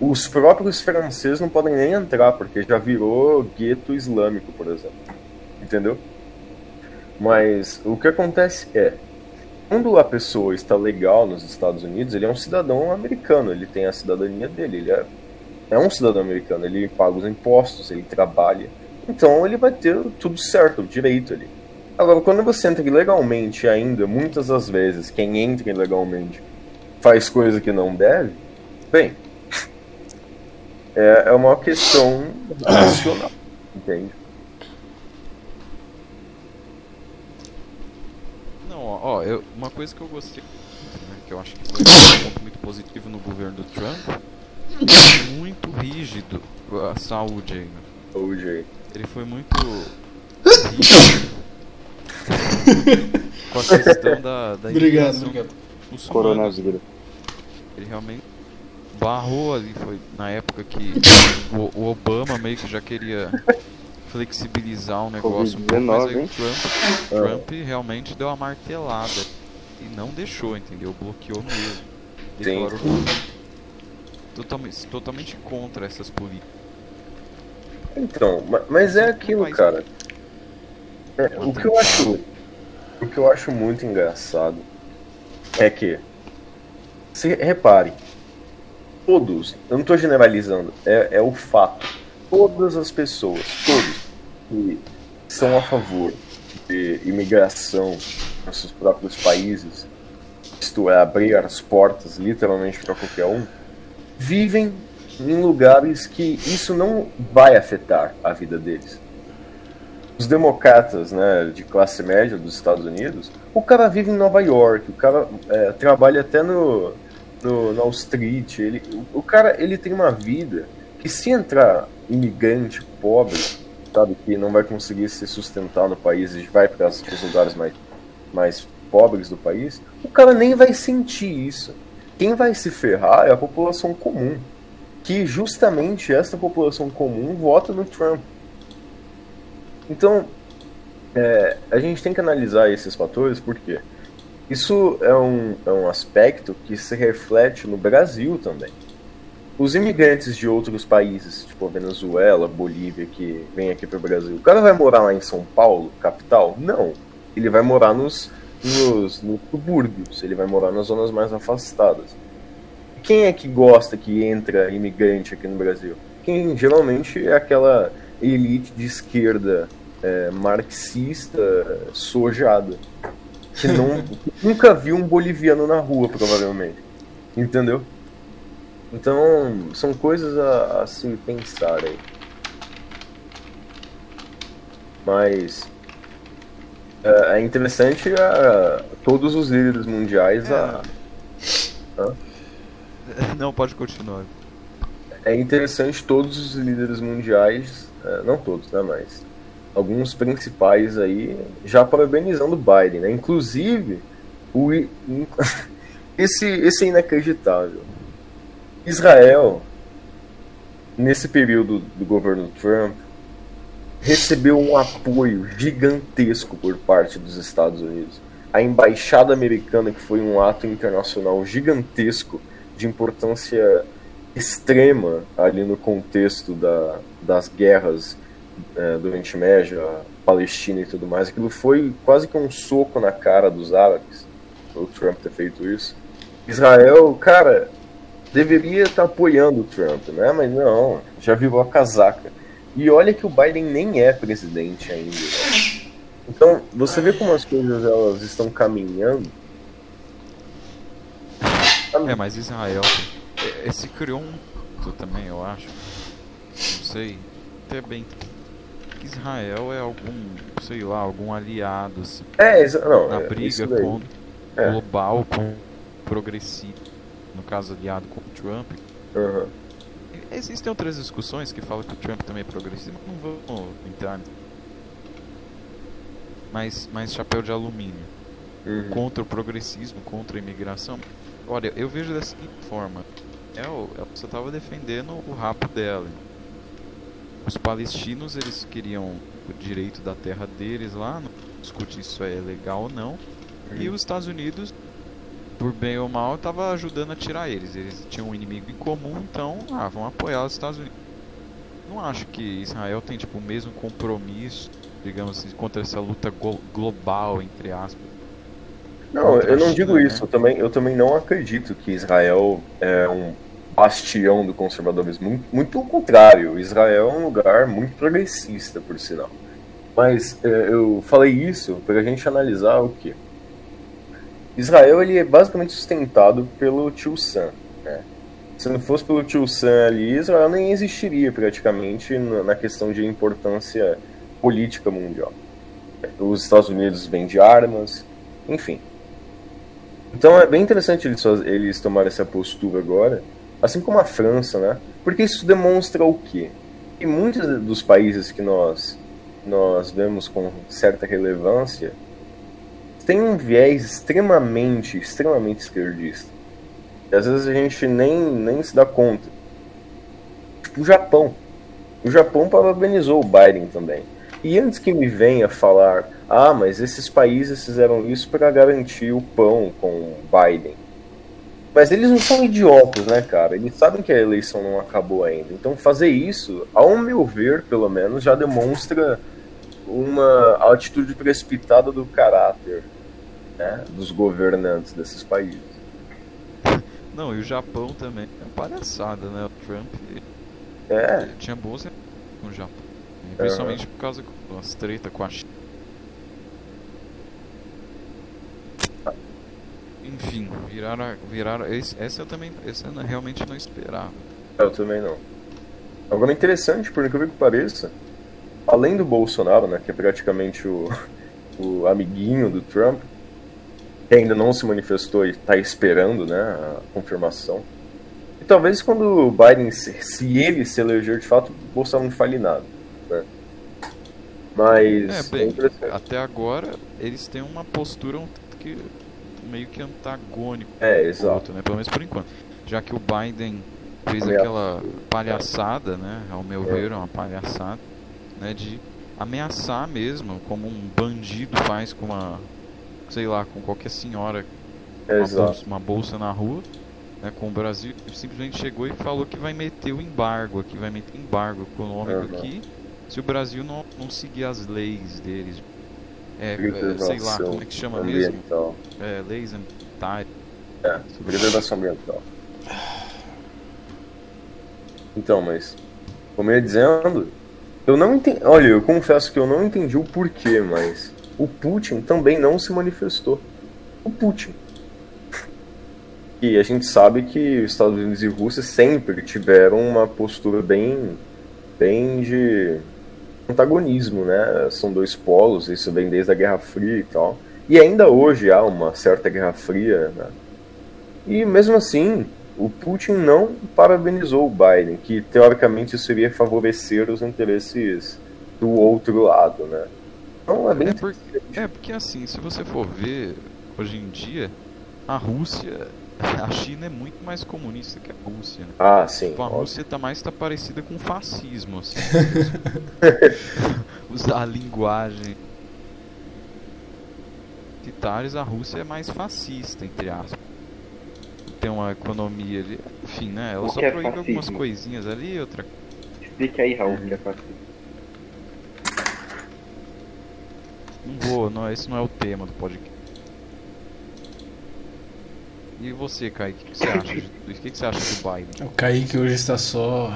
os próprios franceses não podem nem entrar, porque já virou gueto islâmico, por exemplo. Entendeu? Mas o que acontece é, quando a pessoa está legal nos Estados Unidos, ele é um cidadão americano, ele tem a cidadania dele, ele é é um cidadão americano, ele paga os impostos, ele trabalha. Então ele vai ter tudo certo, direito ali. Agora, quando você entra ilegalmente ainda, muitas das vezes, quem entra ilegalmente faz coisa que não deve, bem, é, é uma questão racional, entende? Não, ó, ó, eu- uma coisa que eu gostei, né, que eu acho que foi um ponto muito positivo no governo do Trump, foi muito rígido a saúde aí, né? O jeito. Ele foi muito com a questão da, da Obrigado, obrigado. Coronavírus. Ele realmente barrou ali, foi na época que o, o Obama meio que já queria flexibilizar o negócio um pouco, mas aí Covid-19, o? Trump, Trump realmente deu uma martelada e não deixou, entendeu? Bloqueou mesmo. Declarou totalmente, totalmente contra essas políticas. Então, ma- mas é aquilo, cara. É, o que eu acho, o que eu acho muito engraçado é que se repare, todos, eu não estou generalizando, é, é o fato. Todas as pessoas, todos, que são a favor de imigração nos seus próprios países, isto é, abrir as portas literalmente para qualquer um, vivem em lugares que isso não vai afetar a vida deles. Os democratas né, de classe média dos Estados Unidos, o cara vive em Nova York, o cara é, trabalha até no, no, no Wall Street, ele, o, o cara ele tem uma vida que se entrar imigrante pobre, sabe, que não vai conseguir se sustentar no país e vai para os lugares mais, mais pobres do país, o cara nem vai sentir isso. Quem vai se ferrar é a população comum que justamente essa população comum vota no Trump. Então, é, a gente tem que analisar esses fatores porque isso é um, é um aspecto que se reflete no Brasil também. Os imigrantes de outros países, tipo a Venezuela, Bolívia, que vem aqui para o Brasil, o cara vai morar lá em São Paulo, capital? Não. Ele vai morar nos, nos, nos subúrbios, ele vai morar nas zonas mais afastadas. Quem é que gosta que entra imigrante aqui no Brasil? Quem geralmente é aquela elite de esquerda é, marxista sojada que não, nunca viu um boliviano na rua, provavelmente. Entendeu? Então, são coisas a, a se pensar aí. Mas é, é interessante a, todos os líderes mundiais a, a Não, pode continuar. é interessante todos os líderes mundiais, é, não todos, né, mas alguns principais aí já parabenizando o Biden, né? Inclusive, o, esse, esse é inacreditável. Israel, nesse período do governo Trump, recebeu um apoio gigantesco por parte dos Estados Unidos. A embaixada americana, que foi um ato internacional gigantesco de importância extrema ali no contexto da, das guerras eh, do Oriente Médio, a Palestina e tudo mais. Aquilo foi quase que um soco na cara dos árabes, o Trump ter feito isso. Israel, cara, deveria estar apoiando o Trump, né? Mas não, já virou a casaca. E olha que o Biden nem é presidente ainda. né? Então, você vê como as coisas elas estão caminhando. É, mas Israel é, é, se criou um mito também, eu acho. Não sei. Até bem Israel é algum, sei lá, algum aliado assim, É, não, na é, briga com É. global com progressivo. No caso aliado com o Trump. Aham. Existem outras discussões que falam que o Trump também é progressivo, mas não vamos entrar. Mas, mas chapéu de alumínio. Uhum. contra o progressismo, contra a imigração. Olha, eu vejo da seguinte forma: que você estava defendendo o rapo dela. Os palestinos eles queriam o direito da terra deles lá, não discute se isso é legal ou não. E os Estados Unidos, por bem ou mal, estava ajudando a tirar eles. Eles tinham um inimigo em comum, então, ah, vão apoiar os Estados Unidos. Não acho que Israel tem tipo o mesmo compromisso, digamos assim, contra essa luta glo- global entre aspas. Não, eu não digo né? isso. Eu também, eu também não acredito que Israel é um bastião do conservadorismo. Muito, muito pelo contrário. Israel é um lugar muito progressista, por sinal. Mas é, eu falei isso para a gente analisar o que Israel ele é basicamente sustentado pelo tio Sam. Né? Se não fosse pelo tio Sam ali, Israel nem existiria praticamente na na questão de importância política mundial. Os Estados Unidos vendem armas, enfim. Então é bem interessante eles, eles tomarem essa postura agora, assim como a França, né? Porque isso demonstra o quê? Que muitos dos países que nós, nós vemos com certa relevância têm um viés extremamente, extremamente esquerdista. E às vezes a gente nem, nem se dá conta. Tipo o Japão. O Japão parabenizou o Biden também. E antes que me venha falar, ah, mas esses países fizeram isso para garantir o pão com o Biden. Mas eles não são idiotas, né, cara? Eles sabem que a eleição não acabou ainda. Então fazer isso, ao meu ver, pelo menos, já demonstra uma atitude precipitada do caráter né, dos governantes desses países. Não, e o Japão também. É palhaçada, né? O Trump É, tinha relações com o Japão. E Principalmente por causa das treta com a China. Enfim, viraram. viraram esse, essa eu também. Essa eu realmente não esperava. eu também não. Agora é interessante, por incrível que pareça, além do Bolsonaro, né, que é praticamente o, o amiguinho do Trump, que ainda não se manifestou e está esperando né, a confirmação. E talvez quando o Biden, se, se ele se eleger de fato, o Bolsonaro não fale nada. Mas É, é, bem, interessante. até agora eles têm uma postura que meio que antagônica É, exato. outro, né? Pelo menos por enquanto. Já que o Biden fez Ameaça. aquela palhaçada, né? Ao meu É. ver, uma palhaçada, né? De ameaçar mesmo, como um bandido faz com uma, sei lá, com qualquer senhora É, uma, bolsa, uma bolsa na rua, né, com o Brasil, simplesmente chegou e falou que vai meter o embargo aqui, vai meter embargo econômico aqui, se o Brasil não, não seguir as leis deles. É, é, sei lá, como é que chama mesmo? ambiental. É, leis ambientais. É, preservação ambiental. Então, mas, como eu ia dizendo, eu não entendi. Olha, eu confesso que eu não entendi o porquê, mas o Putin também não se manifestou. O Putin. E a gente sabe que os Estados Unidos e Rússia sempre tiveram uma postura bem, bem de antagonismo, né? São dois polos, isso vem desde a Guerra Fria e tal. E ainda hoje há uma certa Guerra Fria, né? E mesmo assim, o Putin não parabenizou o Biden, que teoricamente isso iria favorecer os interesses do outro lado, né? Então é bem É, por- é, porque assim, se você for ver, hoje em dia, a Rússia, a China é muito mais comunista que a Rússia, né? Ah, sim. Tipo, a óbvio. Rússia tá mais tá parecida com fascismo, assim. Usar a linguagem. Militares, a Rússia é mais fascista, entre aspas. Tem uma economia ali. Enfim, né? Ela O só é proíbe algumas fascismo? coisinhas ali, outra. Explique aí, Raul, o que é fascismo. Não vou, não, esse não é o tema do podcast. E você, Kaique, o que você acha de tudo isso? O que que você acha do Biden? O Kaique hoje está só.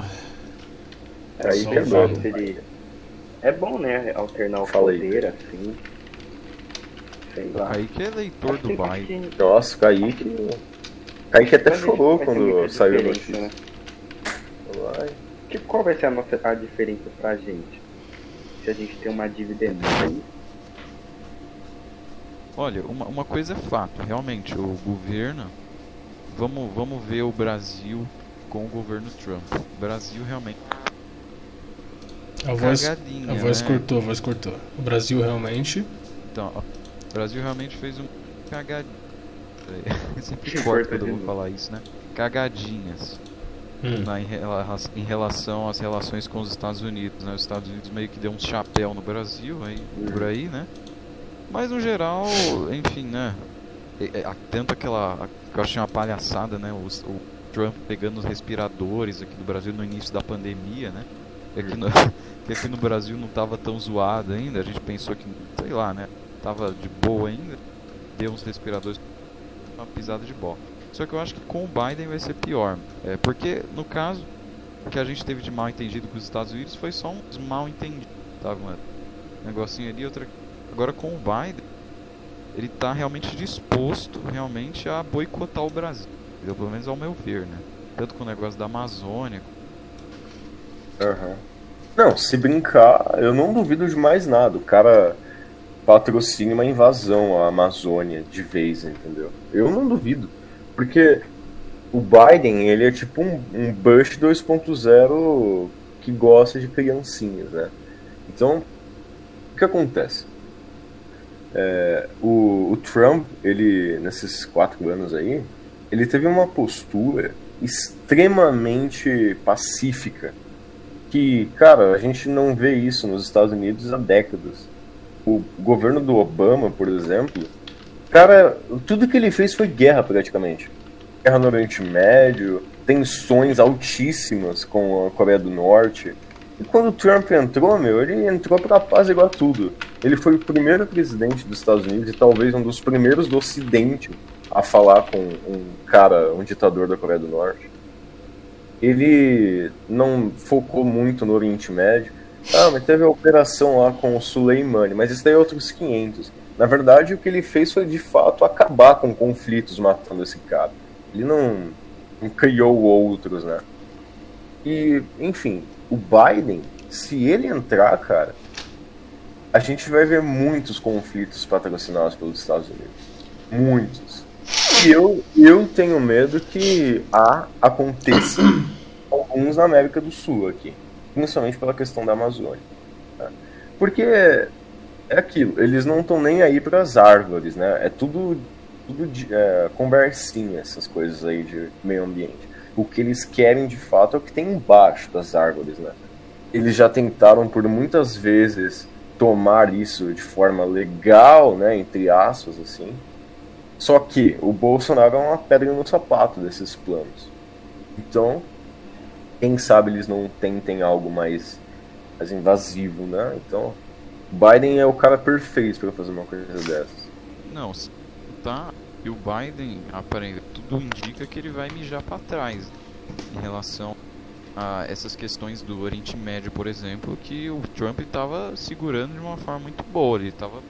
Aí só que é bom. Seria... É bom, né? Alternar o poder, assim. Sei O lá. Kaique é eleitor do Biden. que- Nossa, Kaique. Kaique até chorou quando saiu a notícia. né? Tipo, qual vai ser a, nossa, a diferença pra gente? Se a gente tem uma dívida enorme. Olha, uma, uma coisa é fato, realmente, o governo. Vamos, vamos ver o Brasil com o governo Trump. O Brasil realmente. A voz, cagadinha, a voz né? cortou, a voz cortou. O Brasil realmente. Então, ó, o Brasil realmente fez um cagadinha. Sempre corta quando eu vou falar isso, né? Cagadinhas. Hum. na- em, em relação às relações com os Estados Unidos, né? Os Estados Unidos meio que deu um chapéu no Brasil, aí, por aí, né? Mas no geral, enfim, né? É- é, tanto aquela. que eu achei uma palhaçada, né? Os- o Trump pegando os respiradores aqui do Brasil no início da pandemia, né? Que aqui no, que aqui no Brasil não tava tão zoado ainda, a gente pensou que, sei lá, né? Tava de boa ainda, deu uns respiradores, uma pisada de bola. Só que eu acho que com o Biden vai ser pior. É, porque, no caso, o que a gente teve de mal entendido com os Estados Unidos foi só uns mal entendidos. Tava um negocinho ali, outra. Agora com o Biden, ele tá realmente disposto realmente a boicotar o Brasil. entendeu? Pelo menos ao meu ver, né? Tanto com o negócio da Amazônia. Aham. Não, se brincar, eu não duvido de mais nada. O cara patrocina uma invasão à Amazônia de vez, entendeu? Eu não duvido. Porque o Biden, ele é tipo um, um Bush 2.0 que gosta de criancinhas, né? Então, o que acontece? É, o, o Trump, ele, nesses quatro anos aí, ele teve uma postura extremamente pacífica que, cara, a gente não vê isso nos Estados Unidos há décadas. O governo do Obama, por exemplo, cara, tudo que ele fez foi guerra praticamente. Guerra no Oriente Médio, tensões altíssimas com a Coreia do Norte. E quando o Trump entrou, meu, ele entrou pra paz tudo. Ele foi o primeiro presidente dos Estados Unidos e talvez um dos primeiros do Ocidente a falar com um cara, um ditador da Coreia do Norte. Ele não focou muito no Oriente Médio. Ah, mas teve a operação lá com o Soleimani, mas isso daí é outros 500. Na verdade, o que ele fez foi de fato acabar com conflitos matando esse cara. Ele não, não criou outros, né? E, enfim, o Biden, se ele entrar, cara, a gente vai ver muitos conflitos patrocinados pelos Estados Unidos. Muitos. E eu, eu tenho medo que há, aconteça alguns na América do Sul aqui. Principalmente pela questão da Amazônia. tá? Porque é aquilo, eles não estão nem aí para as árvores, né? É tudo, tudo de, é, conversinha, essas coisas aí de meio ambiente. O que eles querem de fato é o que tem embaixo das árvores, né? Eles já tentaram por muitas vezes tomar isso de forma legal, né, entre aspas, assim. Só que o Bolsonaro é uma pedra no sapato desses planos. Então, quem sabe eles não tentem algo mais, mais invasivo, né? Então, Biden é o cara perfeito para fazer uma coisa dessas. Não, tá. E o Biden, aparente, tudo indica que ele vai mijar pra trás em relação a essas questões do Oriente Médio, por exemplo, que o Trump estava segurando de uma forma muito boa. Ele estava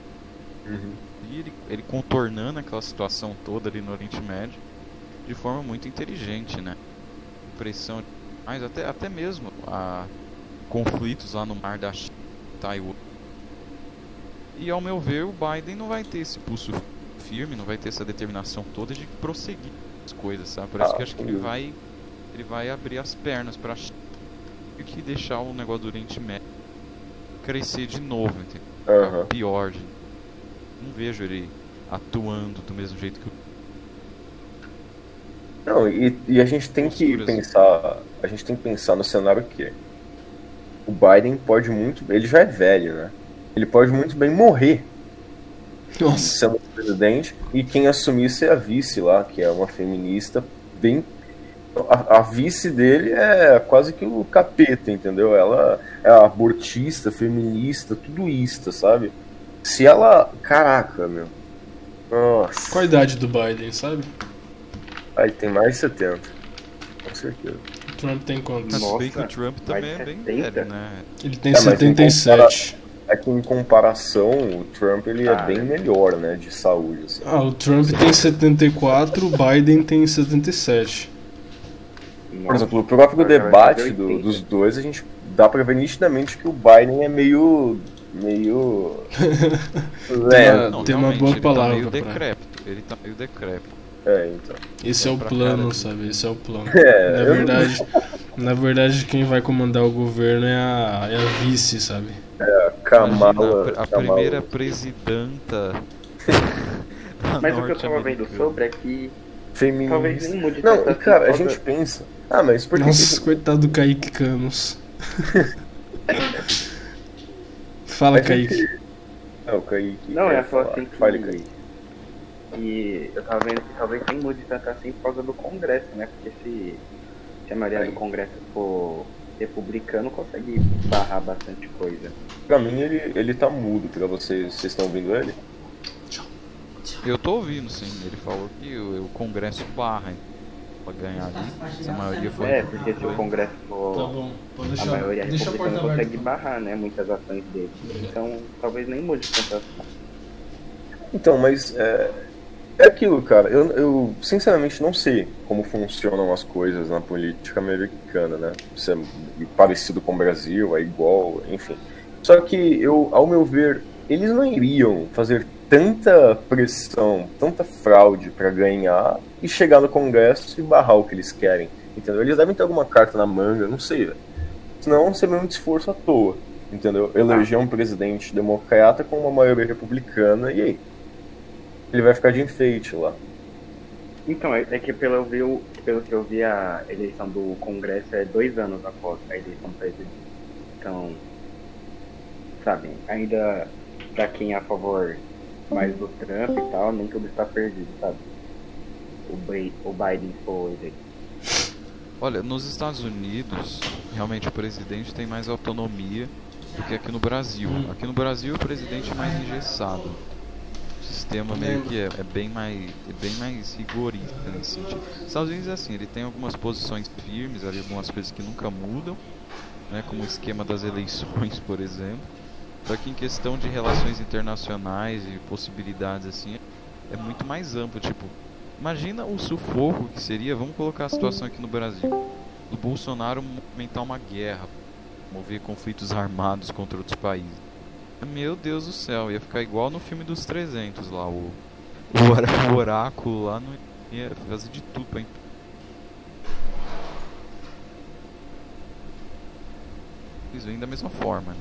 ele, ele contornando aquela situação toda ali no Oriente Médio de forma muito inteligente, né? Pressão, mas até, até mesmo a conflitos lá no mar da China, Taiwan. E ao meu ver, o Biden não vai ter esse pulso firme, não vai ter essa determinação toda de prosseguir as coisas, sabe? Por isso Ah, que eu acho que ele vai ele vai abrir as pernas e que deixar o negócio do Oriente Médio crescer de novo, entendeu? Aham. pior. de- Não vejo ele atuando do mesmo jeito que o Não, e, e a gente tem que Posturas. pensar, a gente tem que pensar no cenário que o Biden pode muito, ele já é velho, né? Ele pode muito bem morrer Nossa, sendo presidente e quem assumisse é a vice lá, que é uma feminista bem a, a vice dele é quase que o capeta, entendeu? Ela é abortista, feminista, tudoista, sabe? Se ela, caraca, meu. Nossa. qual a idade do Biden, sabe? Aí tem mais de 70. Com certeza. O Trump tem quantos? Mas Nossa, o Trump também é bem 70? velho, né? Ele tem É, mas em 77. É que em comparação, o Trump ele é Ah, bem é. melhor, né? De saúde, assim. Ah, o Trump tem 74, o Biden tem 77. Por exemplo, o próprio debate do- 80. dos dois, a gente dá pra ver nitidamente que o Biden é meio. meio. É, lento. tem uma boa ele palavra Tá meio pra- decrépito. Ele tá meio decrépito. É, então. Esse é o pra plano, cara. sabe? Esse é o plano. É, Na eu- verdade, na verdade, quem vai comandar o governo é a, é a vice, sabe? Kamala. Imagina, a, a Kamala- primeira presidenta. Mas o que eu tava vendo sobre é que feminista. talvez nem mude Não, tanto e cara, a gente pensa. Ah, mas por que. Nossa, que- coitado do Kaique Canos. Fala, gente- Kaique. É, o Kaique. Não, quer é só falar. assim que- Fale, Kaique. E eu tava vendo que talvez nem mude tanto assim por causa do Congresso, né? Porque se, se a maioria Aí. do Congresso for republicano, consegue barrar bastante coisa. Pra mim, ele, ele tá mudo. Pra vocês, vocês estão ouvindo ele? Eu tô ouvindo, sim. Ele falou que o, o Congresso barra hein, pra ganhar ali. Se a maioria for. É, porque se o Congresso Tá for bom, pode a maioria Deixa a republicana, porta aberta. consegue barrar, né? Muitas ações dele. Então talvez nem mude tanto. Então, mas é, é aquilo, cara. Eu, eu sinceramente não sei como funcionam as coisas na política americana, né? Se é parecido com o Brasil, é igual, enfim. Só que eu, ao meu ver, eles não iriam fazer tanta pressão, tanta fraude pra ganhar e chegar no Congresso e barrar o que eles querem. Entendeu? Eles devem ter alguma carta na manga, não sei, velho. Senão seria um esforço à toa. Entendeu? Eleger um presidente democrata com uma maioria republicana e aí? Ele vai ficar de enfeite lá. Então, é, é que pelo, eu vi, pelo que eu vi, a eleição do Congresso é dois anos após a eleição do presidente. Então, sabe, ainda pra quem é a favor mais do Trump e tal, nem tudo está perdido, sabe? O, Bi- o Biden foi eleito. Olha, nos Estados Unidos, realmente o presidente tem mais autonomia do que aqui no Brasil. Aqui no Brasil o presidente é mais engessado. Sistema meio que é, é bem mais é bem mais rigorista nesse sentido. Os Estados Unidos é assim, ele tem algumas posições firmes, ali, algumas coisas que nunca mudam, né, como o esquema das eleições, por exemplo. Só que em questão de relações internacionais e possibilidades assim, é muito mais amplo, tipo, imagina o sufoco que seria, vamos colocar a situação aqui no Brasil, do Bolsonaro movimentar uma guerra, mover conflitos armados contra outros países. Meu Deus do céu, ia ficar igual no filme dos 300 lá, o, o, orá- o oráculo lá não ia fazer de tudo pra imp- Eles vêm da mesma forma. né?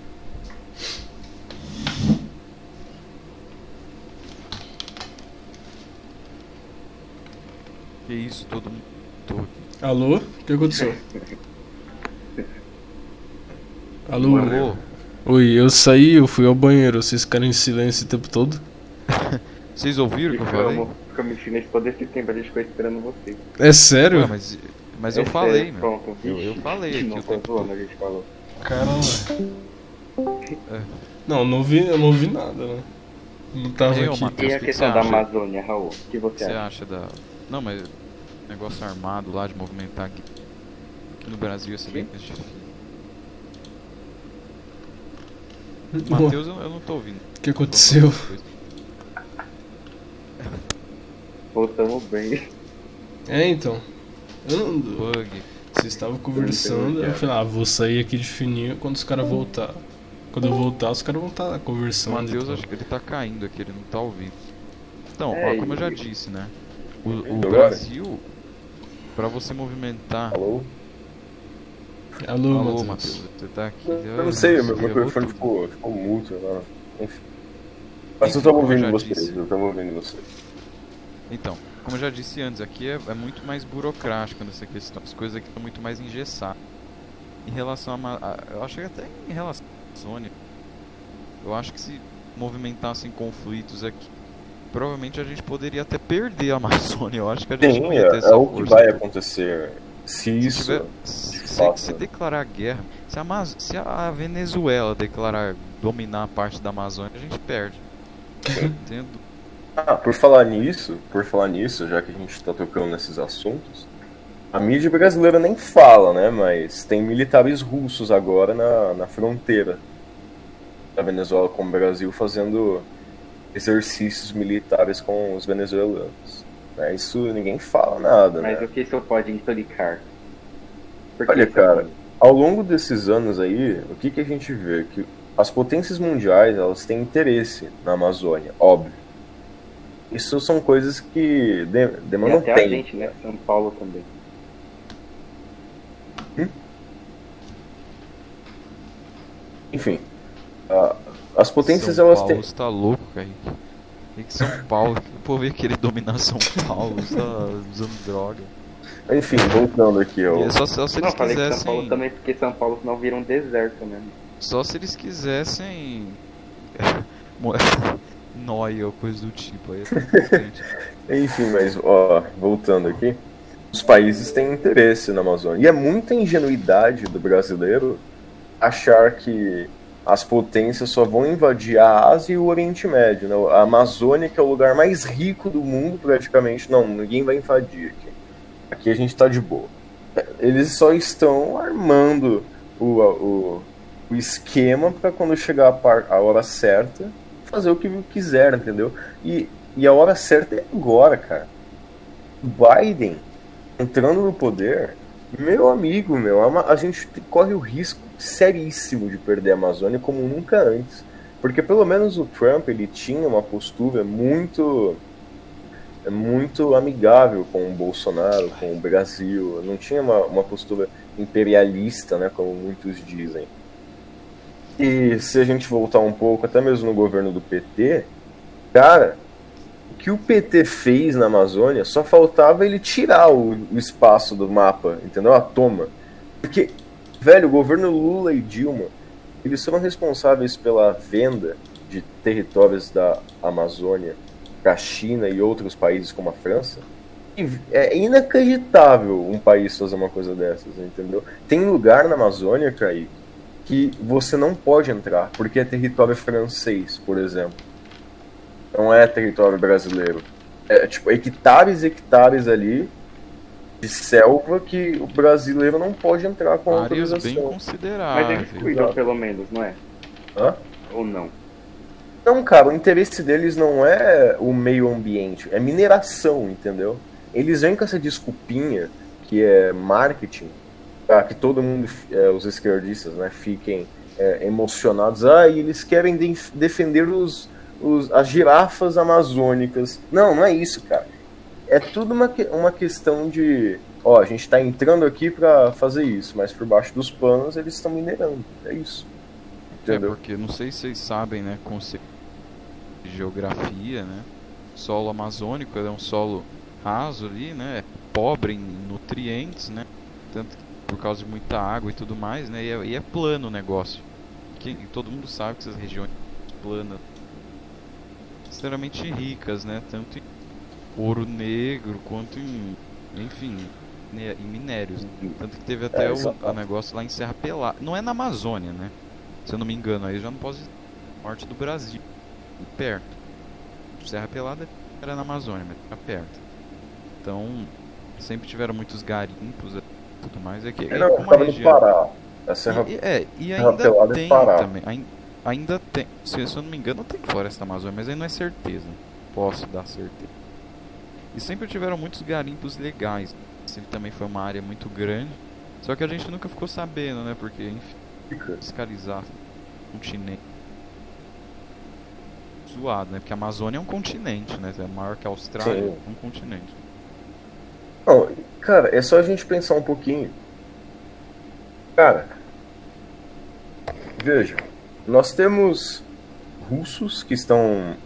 Que isso, todo mundo. Alô? O que aconteceu? Alô? Alô? Oi, eu saí, eu fui ao banheiro. Vocês ficaram em silêncio o tempo todo? Vocês ouviram o que eu falei? Ficamos, ficamos ensinando todo esse tempo, a gente ficou esperando você. É sério? Ué, mas mas eu É falei, sério, meu. Pronto, Eu, eu falei aqui Não o tempo zoando, todo. a gente falou. Caramba. É. Não, não vi, eu não vi nada, né? Não tava Eu, aqui. Matheus. E a o que questão você da acha? Amazônia, Raul? O que O você que você acha? acha da. Não, mas negócio armado lá de movimentar aqui aqui no Brasil ia ser bem mais difícil. Matheus, eu, não tô ouvindo. O que aconteceu? Voltamos bem. É, então. Eu não... Bug. Vocês estavam conversando, eu falei, ah, vou sair aqui de fininho quando os caras voltar. Quando eu voltar, os caras vão estar O conversando. Matheus, acho que ele tá caindo aqui, ele não tá ouvindo. Então, É, ó, como eu já disse, né? O, o? Brasil, pra você movimentar. Alô? Alô, Alô, Matheus. Matheus, você tá aqui. Eu não sei, meu microfone ficou, ficou mudo agora. Enfim. Mas eu Enfim, tava eu ouvindo já vocês, disse. eu tava ouvindo vocês. Então, como eu já disse antes, aqui é, é muito mais burocrático nessa questão. As coisas aqui estão muito mais engessadas. Em relação a, a. Eu acho que até em relação à Amazônia. Eu acho que se movimentassem conflitos aqui, provavelmente a gente poderia até perder a Amazônia. Eu acho que a gente Sim, não ia ter é, essa é o que vai acontecer. Se Se, isso. tiver, se, fato, se né? declarar guerra, se a, Amaz- se a Venezuela declarar dominar a parte da Amazônia, a gente perde. Entendo. Ah, por falar nisso, por falar nisso, já que a gente tá tocando nesses assuntos, a mídia brasileira nem fala, né? Mas tem militares russos agora na, na fronteira da Venezuela com o Brasil fazendo exercícios militares com os venezuelanos. Né? Isso ninguém fala nada, né? Mas o que isso pode implicar? Por que Olha, cara, ao longo desses anos aí, o que, que a gente vê? Que as potências mundiais, elas têm interesse na Amazônia, óbvio. Isso são coisas que de- E demandam até a tempo. gente, né? São Paulo também. Enfim, a- as potências, São elas Paulo têm... você tá louco, cara. Que que São Paulo? O povo ia querer dominar São Paulo, tá usando droga. Enfim, voltando aqui, ó. E é só, só se Não, eles eu falei que São quisessem. Paulo também, porque São Paulo senão vira um deserto, né? Só se eles quisessem. Noia ou coisa do tipo. Aí é. Enfim, mas, ó, voltando aqui. Os países têm interesse na Amazônia. E é muita ingenuidade do brasileiro achar que as potências só vão invadir a Ásia e o Oriente Médio. Né? A Amazônia, que é o lugar mais rico do mundo, praticamente, não, ninguém vai invadir aqui. Aqui a gente tá de boa. Eles só estão armando o, o, o esquema para quando chegar a, par- a hora certa, fazer o que quiser, entendeu? E, e a hora certa é agora, cara. Biden entrando no poder, meu amigo, meu, a, a gente te- corre o risco seríssimo de perder a Amazônia como nunca antes. Porque pelo menos o Trump ele tinha uma postura muito muito amigável com o Bolsonaro, com o Brasil, não tinha uma, uma postura imperialista, né, como muitos dizem. E se a gente voltar um pouco, até mesmo no governo do PT, cara, o que o PT fez na Amazônia, só faltava ele tirar o, o espaço do mapa, entendeu? A toma. Porque, velho, o governo Lula e Dilma, eles foram responsáveis pela venda de territórios da Amazônia para a China e outros países como a França. É inacreditável um país fazer uma coisa dessas, entendeu? Tem lugar na Amazônia, Kaique, que você não pode entrar, porque é território francês, por exemplo. Não é território brasileiro. É tipo hectares e hectares ali de selva que o brasileiro não pode entrar com Áreas bem autorização. Mas consideráveis. eles cuidam pelo menos, não é? Hã? Ou não? Não, cara, o interesse deles não é o meio ambiente, é mineração, entendeu? Eles vêm com essa desculpinha que é marketing, para que todo mundo, é, os esquerdistas, né, fiquem é, emocionados. Ah, e eles querem de- defender os, os- as girafas amazônicas. Não, não é isso, cara. É tudo uma, uma questão de. Ó, a gente tá entrando aqui para fazer isso, mas por baixo dos panos eles estão minerando. É isso. É Entendeu? porque não sei se vocês sabem, né, conceito de geografia, né? Solo amazônico é um solo raso ali, né? É pobre em nutrientes, né? Tanto que por causa de muita água e tudo mais, né? E é, e é plano o negócio. Que, todo mundo sabe que essas regiões planas extremamente ricas, né? Tanto em ouro negro quanto em, enfim, né, em minérios. Tanto que teve até É, o, negócio lá em Serra Pelada. Não é na Amazônia, né? Se eu não me engano, aí já não posso. Norte do Brasil. Perto. Serra Pelada era na Amazônia, mas era perto. Então, sempre tiveram muitos garimpos e tudo mais. É que É, é não, como a tava no região. Pará. A Serra E, é, e Serra ainda é tem também. ain- Ainda tem. Se, se eu não me engano, tem floresta amazônica, mas aí não é certeza. Posso dar certeza. E sempre tiveram muitos garimpos legais. Sempre também foi uma área muito grande. Só que a gente nunca ficou sabendo, né? Porque, enfim, fiscalizar um continente. Zoado, né? Porque a Amazônia é um continente, né? É maior que a Austrália, Sim. é um continente. Não, cara, é só a gente pensar um pouquinho. Cara, veja, nós temos russos que estão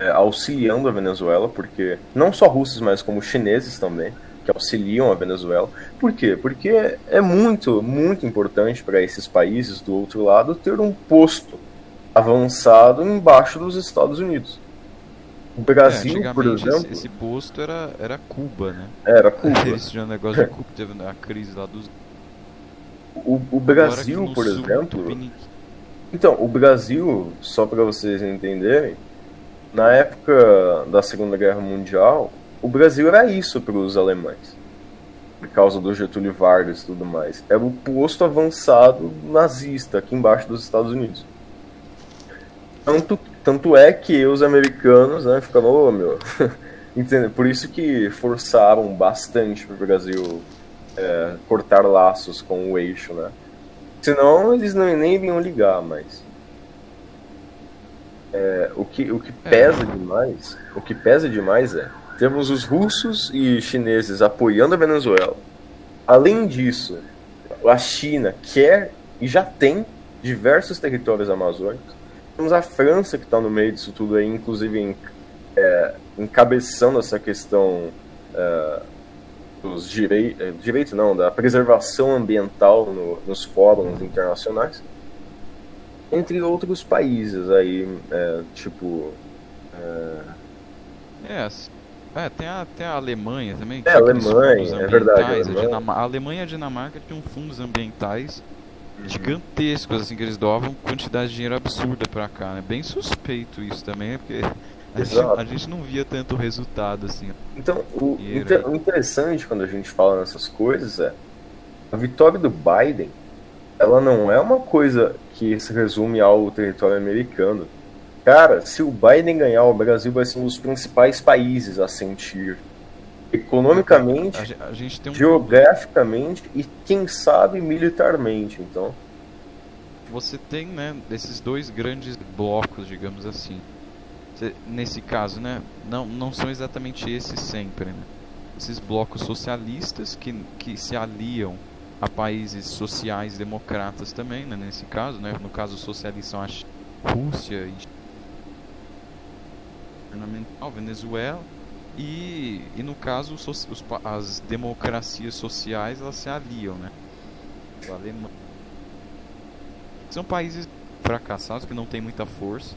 é, auxiliando a Venezuela, porque não só russos, mas como chineses também, que auxiliam a Venezuela. Por quê? Porque é muito, muito importante para esses países do outro lado ter um posto avançado embaixo dos Estados Unidos. O É, Brasil, por antigamente esse, exemplo, esse posto era, era Cuba, né? era Cuba. Eles tinham um negócio de Cuba, teve a crise lá dos. O, o Brasil, por sul, exemplo. Então, o Brasil, só para vocês entenderem, na época da Segunda Guerra Mundial, o Brasil era isso para os alemães. Por causa do Getúlio Vargas e tudo mais. Era o posto avançado nazista aqui embaixo dos Estados Unidos. Tanto, tanto é que os americanos né, ficaram, ô meu. Entendeu? Por isso que forçaram bastante para o Brasil é, cortar laços com o eixo, né? Senão eles não, nem iriam ligar, mas. É, o, que, o que pesa demais, o que pesa demais é, temos os russos e chineses apoiando a Venezuela. Além disso, a China quer e já tem diversos territórios amazônicos. Temos a França que está no meio disso tudo aí, inclusive em, é, encabeçando essa questão é, dos direitos, direito não, da preservação ambiental no- nos fóruns internacionais, entre outros países aí, é, tipo, É, assim, é, tem a, tem a Alemanha também. É, Alemanha, é verdade, A, Alemanha. Dinama- a Alemanha e a Dinamarca tinham fundos ambientais gigantescos, assim, que eles doavam quantidade de dinheiro absurda pra cá, né? Bem suspeito isso também, né? porque a gente, a gente não via tanto resultado, assim. Então, o, inter- o interessante quando a gente fala nessas coisas é a vitória do Biden, ela não é uma coisa que se resume ao território americano. Cara, se o Biden ganhar, o Brasil vai ser um dos principais países a sentir economicamente, A, um geograficamente e quem sabe militarmente. Então, você tem, né, desses dois grandes blocos, digamos assim. Cê- nesse caso, né, não, não são exatamente esses sempre, né? Esses blocos socialistas que, que se aliam a países sociais democratas também, né, nesse caso, né? No caso socialista são a Rússia e Venezuela. E, e no caso os, os as democracias sociais elas se aliam, né? Alemanha são países fracassados que não têm muita força.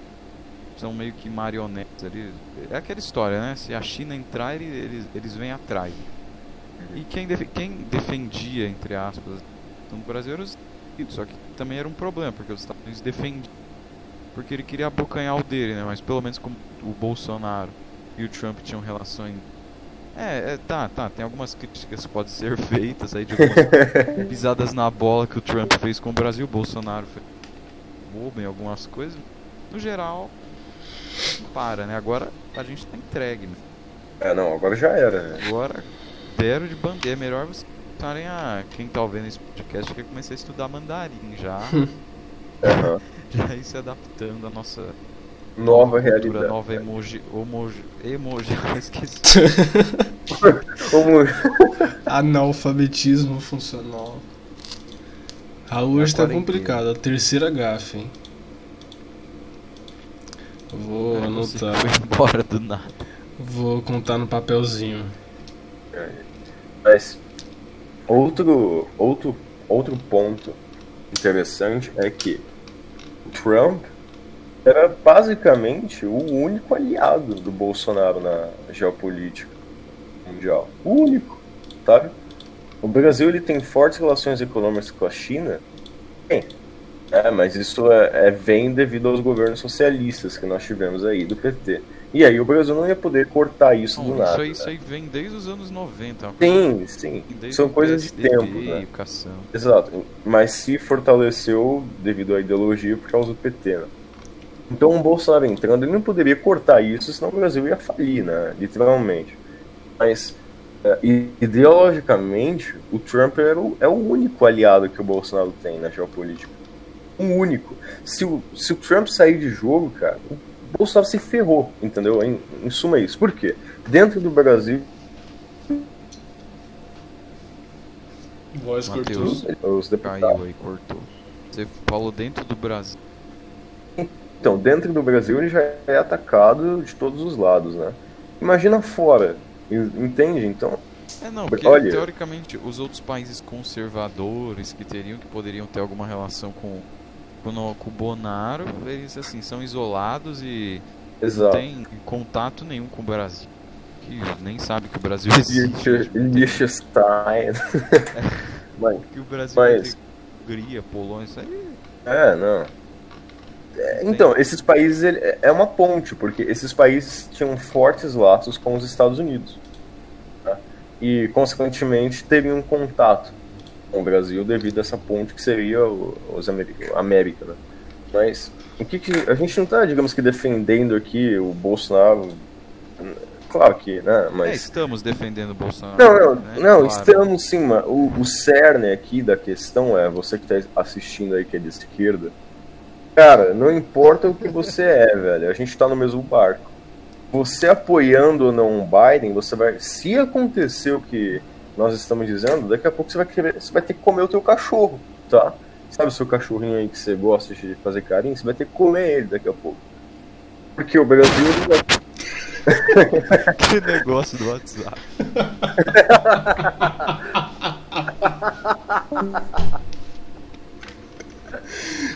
São meio que marionetes ali. É aquela história, né? Se a China entrar, ele- eles, eles vêm atrás. E quem, def- quem defendia, entre aspas, no Brasil era os Estados Unidos. Só que também era um problema, porque os Estados Unidos defendiam porque ele queria abocanhar o dele, né? Mas pelo menos como o Bolsonaro e o Trump tinham relações. É, é, tá, tá. Tem algumas críticas que podem ser feitas aí de algumas pisadas na bola que o Trump fez com o Brasil. O Bolsonaro foi bobo em algumas coisas. No geral, para, né? Agora a gente tá entregue, né? É, não, agora já era, né? Agora, deram de bandeira. É melhor vocês estarem a. Quem tá ouvindo esse podcast que comecei a estudar mandarim já. Aham. já ir se adaptando à nossa Nova cultura, realidade. nova emoji. Emoji. Emoji, esqueci. Analfabetismo funcional. Raul hoje tá complicado, a terceira gafe, hein? Vou É, anotar, Foi embora do nada. vou contar no papelzinho. Mas outro, outro, outro ponto interessante é que Trump era basicamente o único aliado do Bolsonaro na geopolítica mundial. O único, sabe? O Brasil ele tem fortes relações econômicas com a China, tem. É, mas isso é, é- vem devido aos governos socialistas que nós tivemos aí, do PT. E aí o Brasil não ia poder cortar isso Não, do nada. isso, aí, isso né? aí vem desde os anos 90. é Sim, sim. São coisas de tempo, né? educação. Exato, mas se fortaleceu devido à ideologia por causa do PT, né? Então o Bolsonaro entrando, ele não poderia cortar isso, senão o Brasil ia falir, né? Literalmente. Mas i- ideologicamente, o Trump era o- é o único aliado que o Bolsonaro tem na geopolítica. O único. Se o, se o Trump sair de jogo, cara, Bolsonaro se ferrou, entendeu? Em, em suma é isso. Por quê? Dentro do Brasil, Voz Mateus. cortou. os deputados. Caiu aí, cortou. Você falou dentro do Brasil. Então, dentro do Brasil ele já é atacado de todos os lados, né? Imagina fora, en- entende? Então, É não, porque Olha- teoricamente os outros países conservadores que teriam, que poderiam ter alguma relação com, com, o- com o Bonaro, eles assim, são isolados e não exato. tem contato nenhum com o Brasil. Que nem sabe que o Brasil existe. Liechtenstein. Mas, que o Brasil Mas- Hungria, Polônia, isso aí. é, não. É, então, esses países ele- é uma ponte, porque esses países tinham fortes laços com os Estados Unidos. tá? E, consequentemente, teriam um contato com o Brasil devido a essa ponte que seria os América. Né? Mas o que, que a gente não está, digamos que, defendendo aqui o Bolsonaro. Claro que, né? É, Mas estamos defendendo o Bolsonaro. Não, não, né? não, Claro. estamos sim. O, o cerne aqui da questão é, você que tá assistindo aí que é de esquerda, cara, não importa o que você é, velho, a gente tá no mesmo barco. Você apoiando ou não o Biden, você vai. Se acontecer o que nós estamos dizendo, daqui a pouco você vai querer. Você vai ter que comer o teu cachorro, tá? Sabe o seu cachorrinho aí que você gosta de fazer carinho? Você vai ter que comer ele daqui a pouco. Porque o Brasil Que negócio do WhatsApp.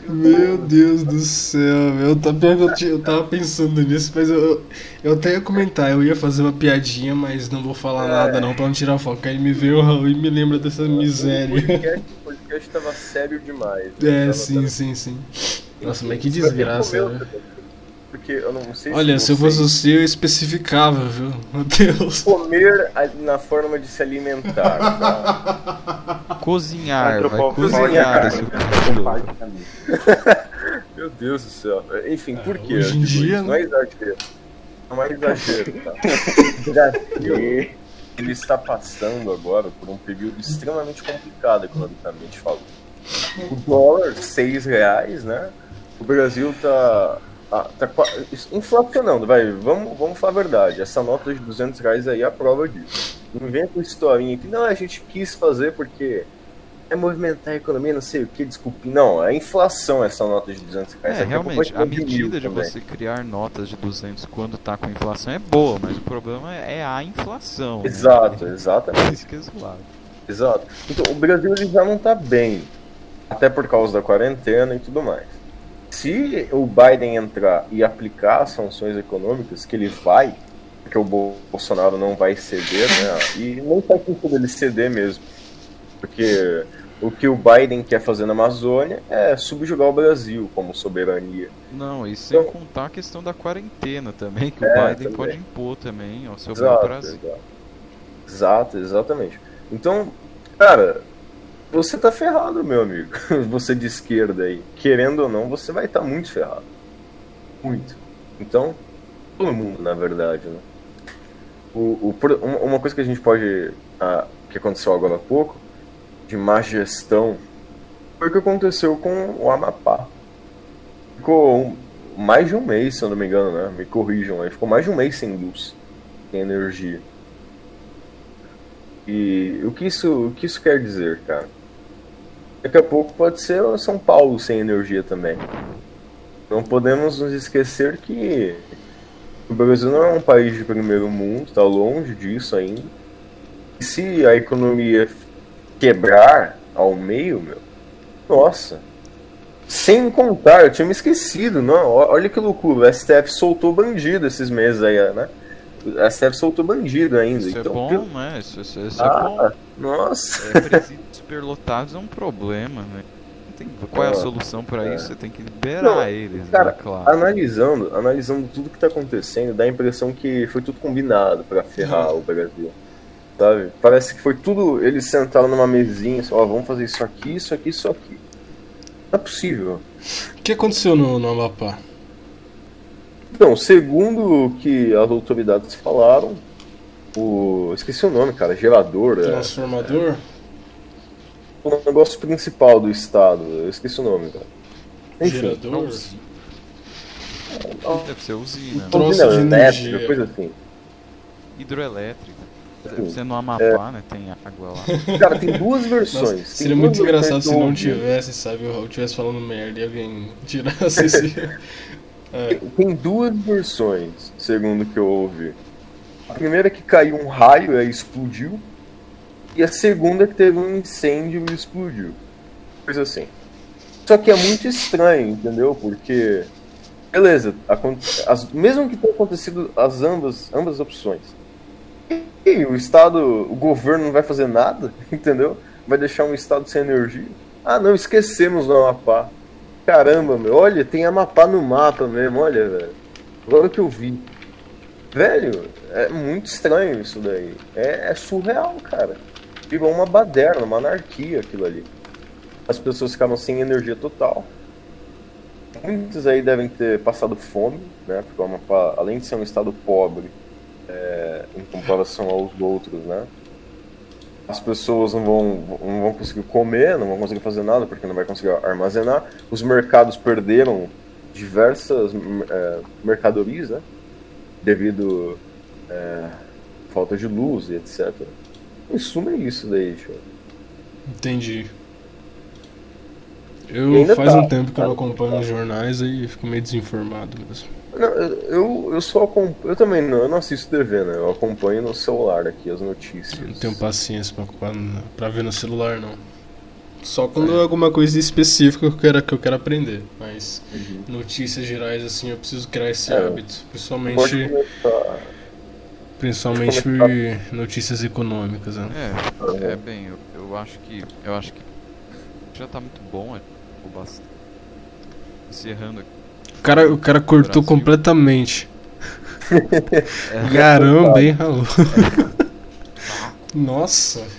Meu Deus do céu. Tá eu, tinha- eu tava pensando nisso, mas eu, eu, até ia comentar, eu ia fazer uma piadinha, mas não vou falar nada não, pra não tirar foco. Aí me veio o Raul e me lembra dessa O miséria. podcast, o podcast tava sério demais. É, Tava- sim, tava- sim, sim. Nossa, mas que desgraça, né? O- Porque eu não sei Olha, se eu vocês- fosse você, eu especificava, viu? Meu Deus. comer na forma de se alimentar. tá? Cozinhar, vai cozinhar. Meu Deus do céu. Enfim, por quê? hoje em eu digo dia, isso? Não é exagero. Não é exagero, tá? O Brasil, ele está passando agora por um período extremamente complicado economicamente falando. O dólar, seis reais, né? O Brasil tá, ah, tá inflacionando, vai, vamos, vamos falar a verdade. Essa nota de 200 reais aí é a prova disso. Não vem com historinha que, não, a gente quis fazer porque é movimentar a economia, não sei o que, desculpe. Não, é inflação essa nota de 200 reais. É, realmente, a medida de também. você criar notas de 200 quando tá com inflação é boa, mas o problema é a inflação. né? Exato, exatamente. Isso que é zoado. Exato. Então, o Brasil já não tá bem, até por causa da quarentena e tudo mais. Se o Biden entrar e aplicar as sanções econômicas, que ele vai, porque o Bolsonaro não vai ceder, né? E não faz sentido ele ceder mesmo. Porque o o que o Biden quer fazer na Amazônia é subjugar o Brasil como soberania. Não, e sem Então- contar a questão da quarentena também, que o É, Biden também. pode impor também ao seu Exato, prazer. exato. Exato, exatamente. Então, cara, você tá ferrado, meu amigo. Você de esquerda aí. Querendo ou não, você vai estar muito ferrado. Muito. Então, todo mundo, na verdade, né? O, o uma coisa que a gente pode. ah, que aconteceu agora há pouco, de má gestão, foi o que aconteceu com o Amapá. Ficou um- mais de um mês, se eu não me engano, né? Me corrijam aí. Ficou mais de um mês sem luz, sem energia. E o que isso, o que isso quer dizer, cara? Daqui a pouco pode ser São Paulo sem energia também. Não podemos nos esquecer que o Brasil não é um país de primeiro mundo, está longe disso ainda. E se a economia quebrar ao meio, meu, nossa. Sem contar, eu tinha me esquecido, não. Olha que loucura, o STF soltou bandido esses meses aí, né? O STF soltou bandido ainda. Isso é então, bom, pelo- né? Isso, isso- isso é bom. Ah, nossa. É, presídios superlotados é um problema, né? Tem- qual é a Ah, solução pra é. isso? Você tem que liberar Não, eles, cara, né? Claro. Analisando, analisando tudo que tá acontecendo, dá a impressão que foi tudo combinado pra ferrar o Brasil. Sabe? Parece que foi tudo. Eles sentaram numa mesinha, só, ó, vamos fazer isso aqui, isso aqui, isso aqui. Não é possível. O que aconteceu no, no Amapá? Então, segundo o que as autoridades falaram, o. Esqueci o nome, cara, gerador, é, Transformador? o negócio principal do estado. Eu esqueci o nome, cara. Enfim, Gerador? Deve ser usina, né? de elétrica, energia. coisa assim. hidroelétrica. Deve ser no Amapá, né? Tem água lá. Cara, tem duas versões. Nossa, Tem seria muito engraçado se não tivesse, sabe? Eu estivesse falando merda e alguém tirasse esse. É, Tem duas versões, segundo que eu ouvi. A primeira é que caiu um raio e explodiu. E a segunda é que teve um incêndio e explodiu. Coisa assim. Só que é muito estranho, entendeu? Porque. Beleza, as- mesmo que tenha acontecido as ambas, ambas opções. E o Estado, o governo não vai fazer nada, entendeu? Vai deixar um Estado sem energia. Ah, não, esquecemos do Amapá. Caramba, meu, olha, tem Amapá no mapa mesmo, olha, velho. Agora que eu vi. Velho, é muito estranho isso daí. É, é surreal, cara. Virou uma baderna, uma anarquia aquilo ali. As pessoas ficaram sem energia total. Muitos aí devem ter passado fome, né? Porque o Amapá, além de ser um estado pobre, é, em comparação aos outros, né? As pessoas não vão, não vão conseguir comer, não vão conseguir fazer nada porque não vai conseguir armazenar. Os mercados perderam diversas é, mercadorias, né? Devido é, falta de luz e etc. Em suma é isso daí, tio. entendi. Eu faz tá, um tempo que eu não tá, acompanho tá. os jornais e fico meio desinformado mesmo. Não, eu, eu só acompanho. Eu também não, eu não assisto TV, né? Eu acompanho no celular aqui as notícias. Não tenho paciência pra, pra, pra ver no celular, não. Só quando é alguma coisa específica que eu quero, que eu quero aprender. Mas notícias gerais, assim, eu preciso criar esse É. hábito. Principalmente, principalmente notícias econômicas, né? É, é bem, eu, eu acho que. Eu acho que já tá muito bom, é o bastante. Encerrando aqui. O cara, o cara cortou Brasil. completamente. É, Caramba, hein, Raul? Nossa.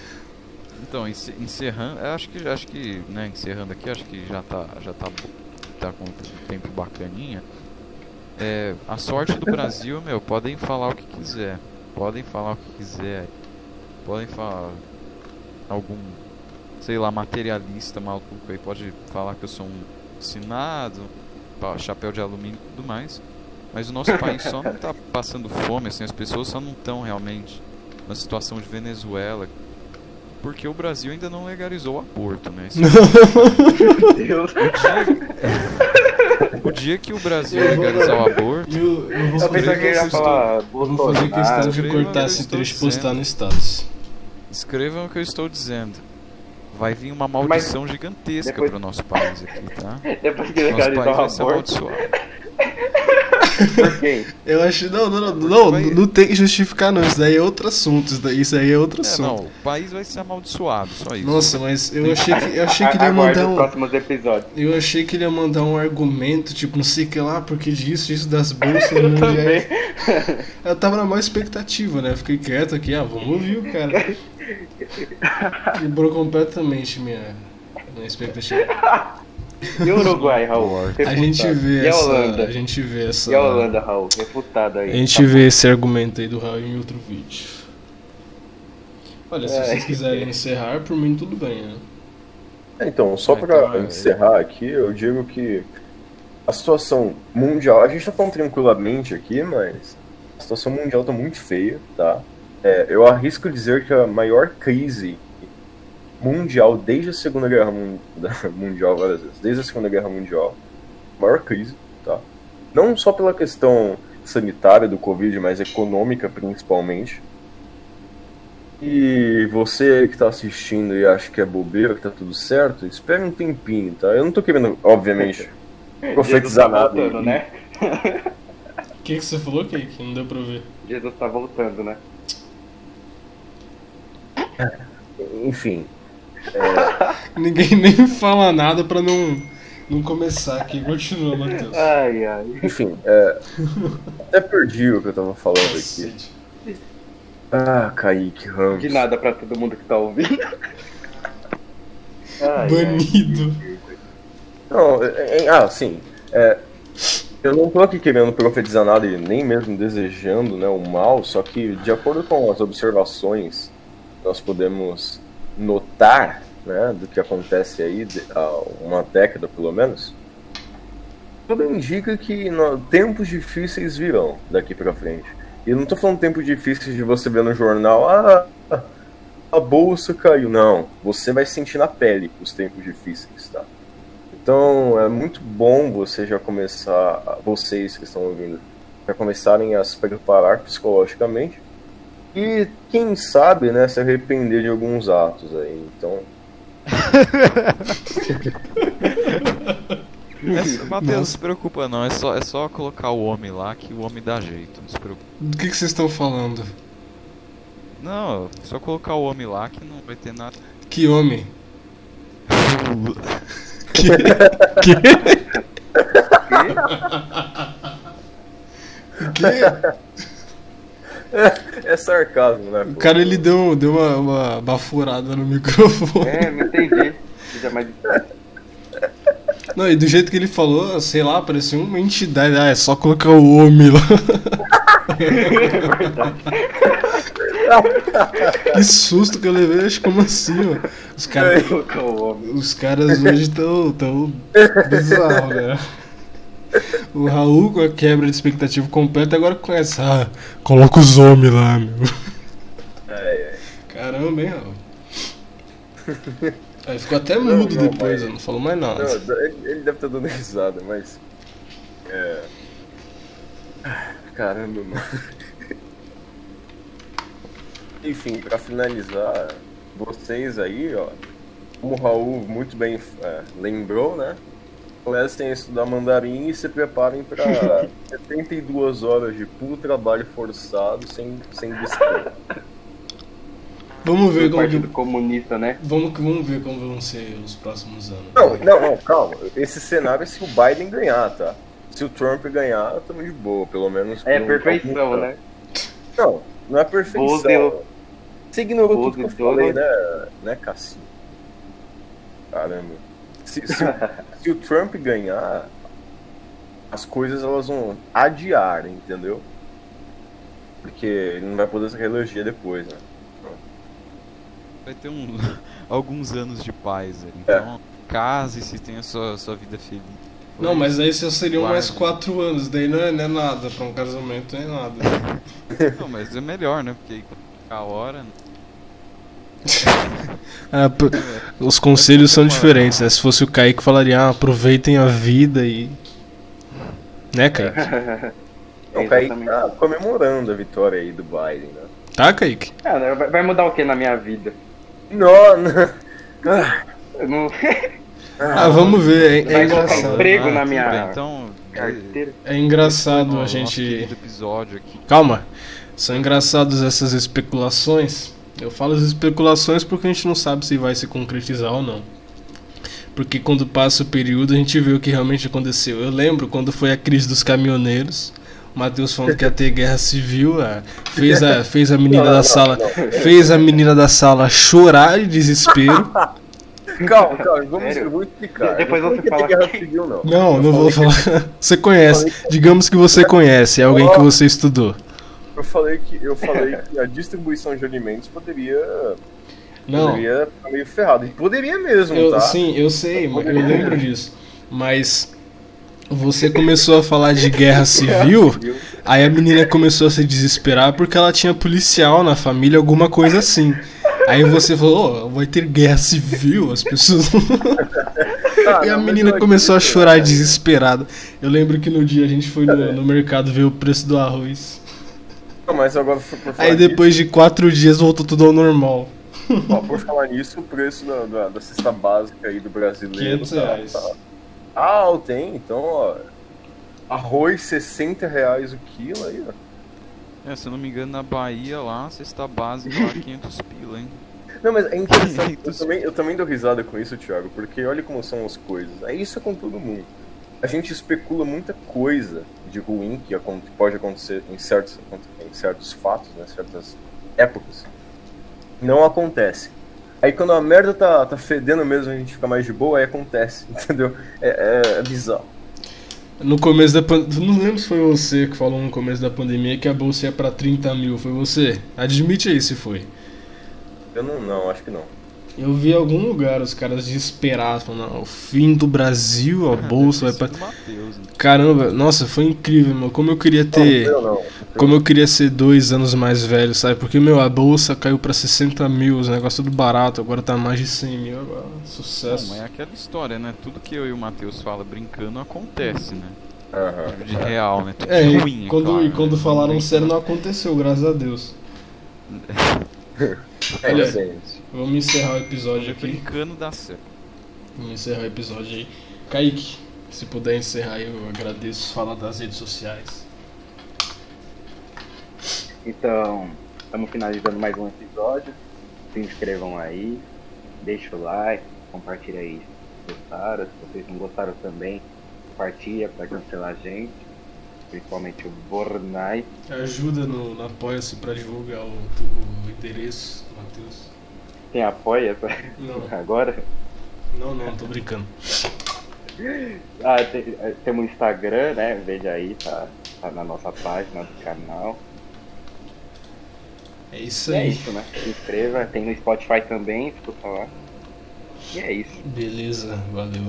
Então, ence- encerrando, eu acho que acho que, né, encerrando aqui, acho que já tá já tá tá com um tempo bacaninha. É, a sorte do Brasil, meu, podem falar o que quiser. Podem falar o que quiser. Podem falar algum, sei lá, materialista maluco aí pode falar que eu sou um assinado, pá, chapéu de alumínio e tudo mais. Mas o nosso país só não tá passando fome, assim, as pessoas só não estão realmente na situação de Venezuela, porque o Brasil ainda não legalizou o aborto, né? Esse- Deus. o dia que o Brasil legalizar o aborto, Eu, eu vou Eu fazer, que ele ia falar eu vou fazer questão de que cortar eu esse estou trecho e postar no status. escrevam o que eu estou dizendo. Vai vir uma maldição gigantesca depois- pro nosso país aqui, tá? Depois que Nosso país o vai ser amaldiçoado. Por? Eu acho. Não, não, não, não, Vai- não tem que justificar, não. Isso daí é outro assunto. Isso, daí, isso aí é outro É, assunto. não, o país vai ser amaldiçoado, só isso. Nossa, mas eu achei que, eu achei que ele ia mandar um. próximos episódios. Eu achei que ele ia mandar um argumento, tipo, não sei o que lá, porque disso, isso das bolsas mundiais. Também. Eu tava na maior expectativa, né? Fiquei quieto aqui, ah, vamos ouvir o cara. Quebrou completamente minha, minha expectativa. E o Uruguai, Raul? A gente vê E a essa. Holanda? A gente vê essa. E a Holanda, Raul? Refutado aí. A gente vê esse argumento aí do Raul em outro vídeo. Olha, se É. vocês quiserem encerrar, por mim tudo bem, né? Então, só pra é- encerrar aqui, eu digo que a situação mundial, a gente tá falando tranquilamente aqui, mas a situação mundial tá muito feia, tá? É, eu arrisco dizer que a maior crise mundial desde a Segunda Guerra Mun- Mundial, várias vezes, desde a Segunda Guerra Mundial, maior crise, tá? Não só pela questão sanitária do Covid, mas econômica principalmente. E você que tá assistindo e acha que é bobeira, que tá tudo certo, espere um tempinho, tá? Eu não tô querendo, obviamente, profetizar Jesus tá nada. voltando, né? O que, que você falou, Kake? Não deu pra ver. Jesus tá voltando, né? Enfim, Ninguém nem fala nada pra não, não começar aqui. Continua, Matheus. Ai, ai. enfim, é, até perdi o que eu tava falando aqui. Ah, Kaique Ramos. De nada pra todo mundo que tá ouvindo. Ai, ai. Banido. Não, é- é- ah, sim. é, eu não tô aqui querendo profetizar nada e nem mesmo desejando né, o mal, só que de acordo com as observações nós podemos notar né, do que acontece aí há uma década pelo menos, tudo indica que tempos difíceis virão daqui pra frente. E não tô falando tempos difíceis de você ver no jornal, ah, a bolsa caiu. Não, você vai sentir na pele os tempos difíceis, tá? Então é muito bom você já começar, vocês que estão ouvindo, já começarem a se preparar psicologicamente e quem sabe, né, se arrepender de alguns atos aí. Então, É Matheus, não se preocupa não, é só, é só colocar o homem lá que o homem dá jeito, não se preocupa. Do que, que vocês estão falando? Não, é só colocar o homem lá que não vai ter nada. Que homem? Que? que? que? É sarcasmo, né? O cara ele deu, deu uma, uma baforada no microfone. É, não entendi. Já mais... Não, e do jeito que ele falou, sei lá, parecia uma entidade. Ah, é só colocar o homem lá. que susto que eu levei, acho como assim, ó. Os caras. Os caras hoje estão tão bizarro, né? O Raul com a quebra de expectativa completa agora conhece. Ah, coloca os homens lá, meu. É, é. Caramba, hein, Raul? Aí ficou até mudo não, depois, mas- não falou mais nada. Não, ele ele deve estar dando risada, mas. É. Caramba, mano. Enfim, pra finalizar, vocês aí, ó, como o Raul muito bem é, lembrou, né? Comecem a estudar mandarim e se preparem para 72 horas de puro trabalho forçado sem, sem descanso. Vamos ver como Partido Comunista, né? vamos, vamos ver como vão ser os próximos anos. Não, não, não, calma. Esse cenário é se o Biden ganhar, tá? Se o Trump ganhar, tamo de boa, pelo menos. É um- perfeição, algum né? Não, não é perfeição. Você ignorou Bozo tudo que eu falei, né, né Cassim? Caramba. Se, se o- se o Trump ganhar, as coisas elas vão adiar, entendeu? Porque ele não vai poder se reeleger depois, né? Vai ter um, alguns anos de paz aí. Então, case-se, tenha sua, sua vida feliz. Não, mas aí só seriam mais quatro anos, daí não é, não é nada, pra um casamento não é nada. Não, mas é melhor, né? Porque aí a hora. Ah, p- os conselhos são diferentes, né? Se fosse o Kaique falaria, ah, aproveitem a vida e. Né, Kaique? É, Kaique exatamente. tá comemorando a vitória aí do Biden, né? Tá, Kaique? Ah, vai mudar o que na minha vida? Não, não. Ah, não... Ah, vamos ver, é, é Vai colocar engraçado. emprego na tudo minha bem, então, carteira. É engraçado no a gente. episódio aqui. Calma. São engraçados essas especulações. Eu falo as especulações porque a gente não sabe se vai se concretizar ou não. Porque quando passa o período a gente vê o que realmente aconteceu. Eu lembro quando foi a crise dos caminhoneiros. O Matheus falando que ia ter guerra civil, ah, fez a, fez a menina Não, da não, sala, não. fez a menina da sala chorar de desespero. Calma, calma, vamos, Sério? eu vou explicar. Depois você fala guerra civil, não. Não, não vou falar. Você conhece. Digamos que você conhece, é alguém que você estudou. Que- Eu falei que eu falei que a distribuição de alimentos poderia, Não. poderia ficar meio ferrado. E poderia mesmo, Eu, tá? Sim, eu sei, mas eu lembro disso. Mas você começou a falar de guerra civil, aí a menina começou a se desesperar porque ela tinha policial na família, alguma coisa assim. Aí você falou, "Oh, vai ter guerra civil, as pessoas. Ah, e a não, mas menina eu começou a chorar desesperada. Eu lembro que no dia a gente foi no, no mercado ver o preço do arroz. Mas agora por por falar Aí depois de quatro dias voltou tudo ao normal. ó, por falar nisso, o preço da, da, da cesta básica aí do brasileiro 500 tá- reais. tá- Ah, tem, então, ó. Arroz 60 reais o quilo aí, ó. É, se eu não me engano, na Bahia lá, cesta básica lá, 500 pila, hein? Não, mas é interessante. eu, 500. também, eu também dou risada com isso, Thiago, porque olha como são as coisas. É isso com todo mundo. A gente especula muita coisa de ruim que pode acontecer em certos, em certos fatos, né, certas épocas. Não acontece. Aí quando a merda tá, tá fedendo mesmo, a gente fica mais de boa, aí acontece, entendeu? É, é- é bizarro. No começo da pandemia. Não lembro se foi você que falou no começo da pandemia que a bolsa ia pra 30 mil. Foi você? Admite aí se foi. Eu não, não, acho que não. Eu vi em algum lugar os caras desesperados falando, "Não, o fim do Brasil, a bolsa vai pra. Do Matheus, né? Caramba, nossa, foi incrível, meu. Como eu queria Não, ter. eu não. Como eu queria ser dois anos mais velho, sabe? Porque, meu, a bolsa caiu pra 60 mil, os negócios tudo barato, agora tá mais de 100 mil, agora. Sucesso. é aquela história, né? Tudo que eu e o Matheus fala brincando acontece, né? Aham. De real, né? Tudo É, de e ruim, é quando, claro, e quando né? falaram Não sério não aconteceu, graças a Deus. É, gente. Vamos encerrar o episódio aqui. Brincando dá certo. Vamos encerrar o episódio aí. Kaique, se puder encerrar aí, eu agradeço. Fala das redes sociais. Então, estamos finalizando mais um episódio. Se inscrevam aí, deixa o like, compartilha aí se gostaram. Se vocês não gostaram também, compartilha para cancelar a gente. Principalmente o Bornai. Ajuda no, no Apoia-se pra divulgar o, o endereço, Matheus. Tem apoia Não, agora? não, não, tô brincando. Ah, tem, eh, temos o Instagram, né? Veja aí, tá, tá na nossa página do canal. É isso é aí. isso, né? Se inscreva, tem no Spotify também, escuta lá. E é isso. Beleza, valeu.